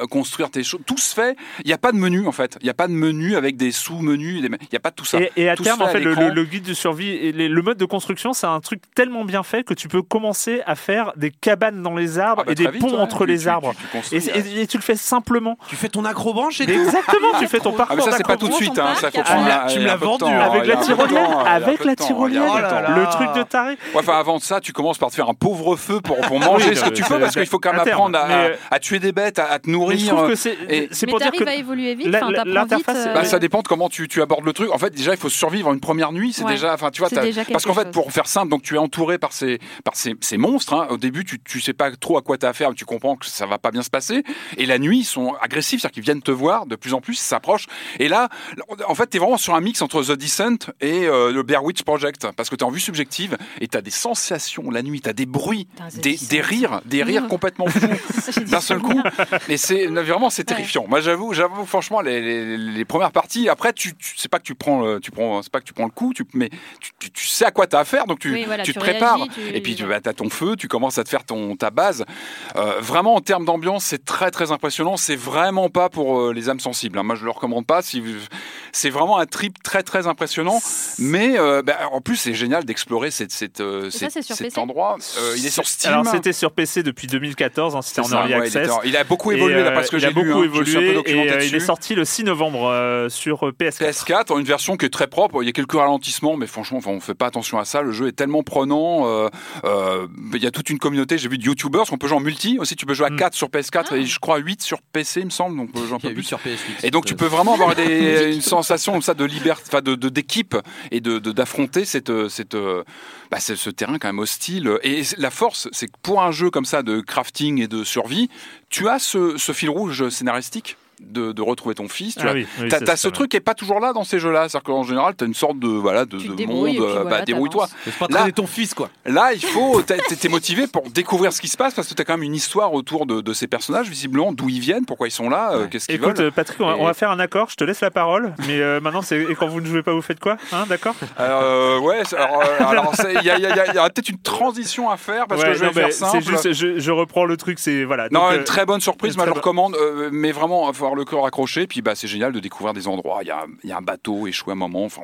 construire tes choses. Tout se fait. Il n'y a pas de menu en fait. Il n'y a pas de menu avec des sous-menus. des- Il n'y a pas de tout ça. Et, et à Tout terme, fait en fait, le, guide de survie et les- le mode de construction, c'est un truc tellement bien fait que tu peux commencer à faire des cabanes dans les arbres Ah bah, et des vite, ponts ouais. entre Tu- les tu- arbres. tu- tu construis, Et, c'est- et- et tu le fais simplement. Tu fais ton accrobranche et tout. Exactement, tu fais ton parcours. Ah tout de suite, hein, ça faut tu prendre me la- l'as- tu me l'as vendu. temps, Avec la tyrolienne, avec la. Oh le truc de taré. Ouais, enfin, avant de ça, tu commences par te faire un pauvre feu pour, pour manger Oui, ce que tu peux, parce qu'il faut quand même apprendre à, mais, à tuer des bêtes, à, à te Mais je nourrir. trouve que c'est pour dire que à évoluer vite, l'interface, vite, euh, Bah, ça dépend de comment tu, tu abordes le truc. En fait, déjà, il faut survivre une première nuit. C'est déjà, enfin, tu vois, parce qu'en fait, pour faire simple, donc tu es entouré par ces, par ces, ces monstres. hein. Au début, tu, tu sais pas trop à quoi t'as affaire, mais tu comprends que ça va pas bien se passer. Et la nuit, ils sont agressifs, c'est-à-dire qu'ils viennent te voir de plus en plus, ils s'approchent. Et là, en fait, t'es vraiment sur un mix entre The Descent et euh, le Blair Witch Project, parce que t'es en vue subjective et t'as des sensations la nuit, t'as des bruits, des, rires, des rires complètement fous d'un seul coup. Et c'est vraiment c'est terrifiant. Moi j'avoue, j'avoue franchement les, les, les premières parties. Après tu, tu sais pas que tu prends le, tu prends c'est pas que tu prends le coup, tu, mais tu, tu, tu sais à quoi t'as affaire donc tu, Oui, voilà, tu tu te prépares. réagis, tu- Et puis tu as ton feu, tu commences à te faire ton ta base. Euh, vraiment en termes d'ambiance c'est très très impressionnant. C'est vraiment pas pour euh, les âmes sensibles. hein. Moi je le recommande pas. Si vous- c'est vraiment un trip très très impressionnant. Mais euh, bah, en plus c'est génial d'explorer cette, cette, euh, cette- cet PC? endroit. Euh, il est sur Steam. Alors c'était sur PC depuis 2014, hein, c'était en ça, early ouais, il, access. était- il a beaucoup Et, évolué euh, d'après ce que il j'ai a lu. beaucoup hein. Je me suis un peu évolué et euh, il est sorti le 6 novembre euh, sur euh, PS4. PS4, une version qui est très propre. Il y a quelques ralentissements, mais franchement, enfin, on fait pas attention à ça. Le jeu est tellement prenant. euh, euh, il y a toute une communauté. J'ai vu de YouTubers qu'on peut jouer en multi aussi. Tu peux jouer à Mm. 4 sur PS4 Ah. et je crois 8 sur PC, il me semble. Donc on peut jouer un Il y a peu huit plus. sur PS8. Et donc tu peux vraiment avoir des, une sensation comme ça de liberté, enfin de d'équipe et de d'affronter cette cette euh, bah, c'est ce terrain quand même hostile. Et la force, c'est que pour un jeu comme ça de crafting et de survie, tu as ce, ce fil rouge scénaristique? De, de retrouver ton fils, tu Ah vois. oui, oui, c'est ce truc qui est pas toujours là dans ces jeux-là. C'est-à-dire qu'en général, t'as une sorte de voilà de, Tu de monde. euh, voilà, bah, débrouille-toi. Là- traîner ton fils, quoi. Là, il faut, t'es t'es motivé pour découvrir ce qui se passe parce que t'as quand même une histoire autour de, de ces personnages, visiblement, d'où ils viennent, pourquoi ils sont là, euh, qu'est-ce qu'ils Écoute, veulent. euh, Patrick, on va, Et- on va faire un accord. Je te laisse la parole, mais euh, maintenant, c'est et quand vous ne jouez pas, vous faites quoi Hein, D'accord? Euh, ouais, alors, il y, a- y y peut-être une transition à faire parce Ouais, que je vais non, faire simple. C'est juste, je, je reprends le truc. C'est voilà. Non, une très bonne surprise, moi je recommande, mais vraiment, il faut avoir le cœur accroché, puis bah, c'est génial de découvrir des endroits, il y a, il y a un bateau échoué à un moment, enfin,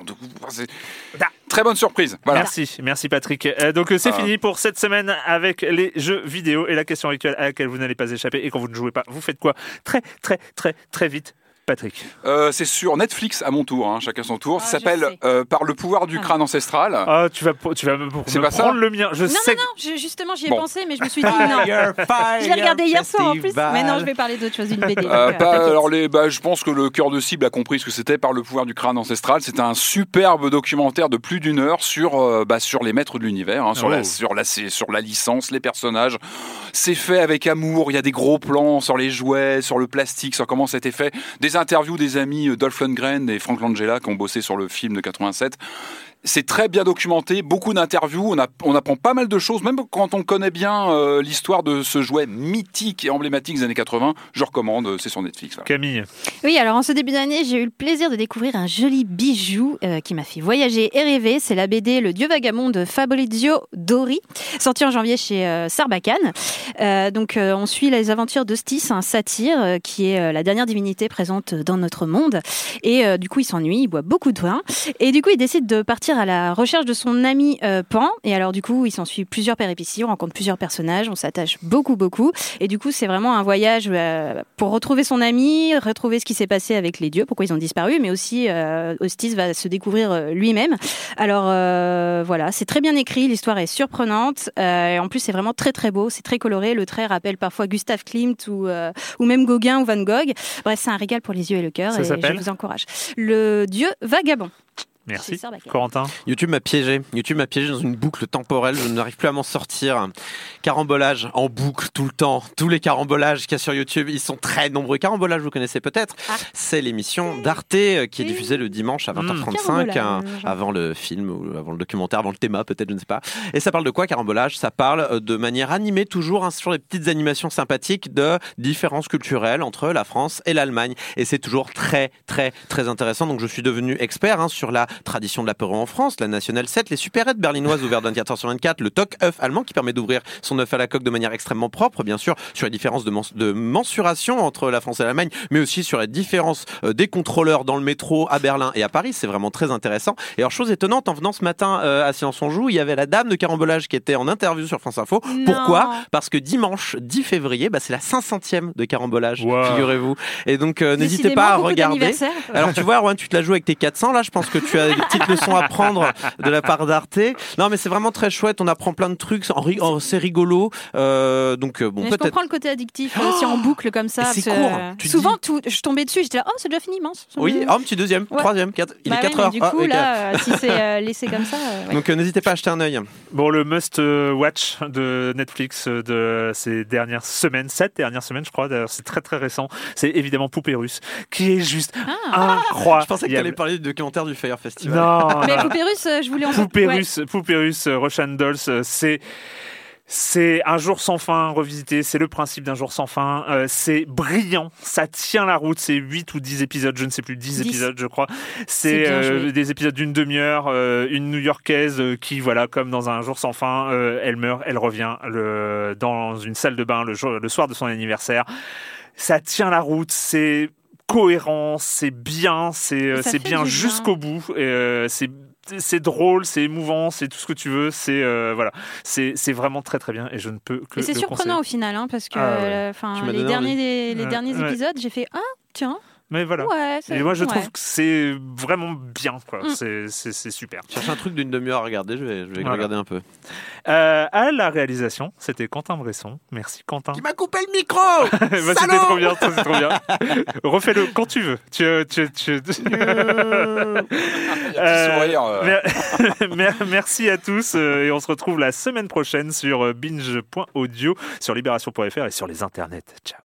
c'est très bonne surprise. Voilà. Merci, merci Patrick. Euh, donc euh, c'est Euh. fini pour cette semaine avec les jeux vidéo et la question rituelle à laquelle vous n'allez pas échapper. Et quand vous ne jouez pas, vous faites quoi? Très, très, très, très vite. Patrick. Euh, c'est sur Netflix à mon tour, hein, chacun son tour. Ah, ça s'appelle euh, Par le pouvoir du Ah. crâne ancestral. Ah, tu vas, tu vas me, pas ça prendre le mien. Je Non, sais. non, non, je- justement, j'y ai Bon. pensé, mais je me suis dit non. Je l'ai regardé hier soir en plus. Mais non, je vais parler d'autre chose, d'une BD. donc, Euh, alors les, bah, je pense que le cœur de cible a compris ce que c'était par le pouvoir du crâne ancestral. C'est un superbe documentaire de plus d'une heure sur, euh, bah, sur les maîtres de l'univers, hein, sur, Oh. la, sur, la, sur la licence, les personnages. C'est fait avec amour. Il y a des gros plans sur les jouets, sur le plastique, sur comment c'était fait. Des interviews des amis euh, Dolph Lundgren et Frank Langella qui ont bossé sur le film de 87. C'est très bien documenté, beaucoup d'interviews, on, apprend pas mal de choses, même quand on connaît bien euh, l'histoire de ce jouet mythique et emblématique des années 80. Je recommande, euh, c'est sur Netflix. voilà. Camille. Oui, alors en ce début d'année, j'ai eu le plaisir de découvrir un joli bijou euh, qui m'a fait voyager et rêver. C'est la BD Le Dieu vagabond de Fabrizio Dori, sorti en janvier chez euh, Sarbacane. Euh, donc euh, on suit les aventures d'Ostis, un satyre euh, qui est euh, la dernière divinité présente dans notre monde. Et euh, du coup, il s'ennuie, il boit beaucoup de vin. Et du coup, il décide de partir à la recherche de son ami euh, Pan. Et alors du coup, il s'ensuit plusieurs péripéties, on rencontre plusieurs personnages, on s'attache beaucoup, beaucoup. Et du coup, c'est vraiment un voyage euh, pour retrouver son ami, retrouver ce qui s'est passé avec les dieux, pourquoi ils ont disparu, mais aussi euh, Ostis va se découvrir euh, lui-même. Alors voilà, c'est très bien écrit, l'histoire est surprenante. et en plus, c'est vraiment très très beau, c'est très coloré. Le trait rappelle parfois Gustave Klimt ou, ou même Gauguin ou Van Gogh. Bref, c'est un régal pour les yeux et le cœur. Ça et je vous encourage. Le dieu vagabond. Merci. Corentin. YouTube m'a piégé. YouTube m'a piégé dans une boucle temporelle. Je n'arrive plus à m'en sortir. Carambolage en boucle tout le temps. Tous les carambolages qu'il y a sur YouTube, ils sont très nombreux. Carambolage, vous connaissez peut-être. C'est l'émission d'Arte euh, qui est diffusée le dimanche à 20h35 hein, avant le film ou avant le documentaire, avant le thème peut-être, je ne sais pas. Et ça parle de quoi Carambolage? Ça parle euh, de manière animée toujours hein, sur des petites animations sympathiques de différences culturelles entre la France et l'Allemagne. Et c'est toujours très très très intéressant. Donc je suis devenu expert hein, sur la tradition de l'apéro en France, la National 7, les supérettes berlinoises ouvertes 24 h sur 24, le toc œuf allemand qui permet d'ouvrir son œuf à la coque de manière extrêmement propre, bien sûr, sur les différences de, mens- de mensuration entre la France et l'Allemagne, mais aussi sur les différences euh, des contrôleurs dans le métro à Berlin et à Paris. C'est vraiment très intéressant. Et alors, chose étonnante, en venant ce matin euh, à Silence on Joue, il y avait la dame de carambolage qui était en interview sur France Info. Non. Pourquoi? Parce que dimanche 10 février, bah, c'est la 500e de carambolage, figurez-vous. Et donc, euh, n'hésitez pas à regarder. Alors tu vois, Erwan, tu te la joues avec tes 400. Là, je pense que tu as des petites leçons à prendre de la part d'Arte. Non, mais c'est vraiment très chouette. On apprend plein de trucs. En ri- en- C'est rigolo. Euh, donc euh, bon, Mais je comprends le côté addictif euh, si en boucle comme ça. C'est court, euh, tu souvent, tout, je tombais dessus, j'étais là, oh, c'est déjà fini, mince. Oui, oh, un petit deuxième, Ouais. troisième, quatre. Il Bah est ouais, 4 mais heures. Du Ah, coup, ok. là, euh, si c'est euh, laissé comme ça. euh, ouais. Donc euh, n'hésitez pas à acheter un œil. Bon, le must euh, watch de Netflix euh, de ces dernières semaines, cette dernière semaine, je crois, d'ailleurs, c'est très très récent. C'est évidemment Poupée Russe, qui est juste incroyable. Je pensais que tu allais parler du documentaire du Fire Festival. Non, Mais. Poupée Russe, euh, je voulais en Poupée ouais. russe, Poupée russe, euh, Russian Dolls, euh, c'est c'est un jour sans fin revisité, c'est le principe d'un jour sans fin, euh, c'est brillant, ça tient la route, c'est 8 ou 10 épisodes, je ne sais plus, 10, 10. épisodes je crois. C'est euh, des épisodes d'une demi-heure, euh, une new-yorkaise euh, qui, voilà, comme dans un jour sans fin, euh, elle meurt, elle revient le, dans une salle de bain le, jour, le soir de son anniversaire. Ça tient la route, c'est cohérent, c'est bien, c'est euh, c'est bien jusqu'au bout, euh, c'est c'est drôle, c'est émouvant, c'est tout ce que tu veux, c'est euh, voilà, c'est c'est vraiment très très bien et je ne peux que Et c'est surprenant conseiller. au final, hein, parce que Ah ouais. euh, les derniers, les Ouais, derniers ouais. épisodes, j'ai fait Ah, tiens, Mais voilà. ouais. Et moi je ouais. trouve que c'est vraiment bien quoi, Mm. c'est c'est c'est super. Cherche un truc d'une demi-heure à regarder. Je vais, je vais Voilà. regarder un peu. Euh, à la réalisation, c'était Quentin Bresson. Merci Quentin. m'a coupé le micro. Bah, c'était trop bien, trop bien. Refais-le quand tu veux. Tu, tu, tu... Euh, sourire, euh. mer- mer- merci à tous euh, et on se retrouve la semaine prochaine sur binge.audio, sur libération.fr et sur les internets. Ciao.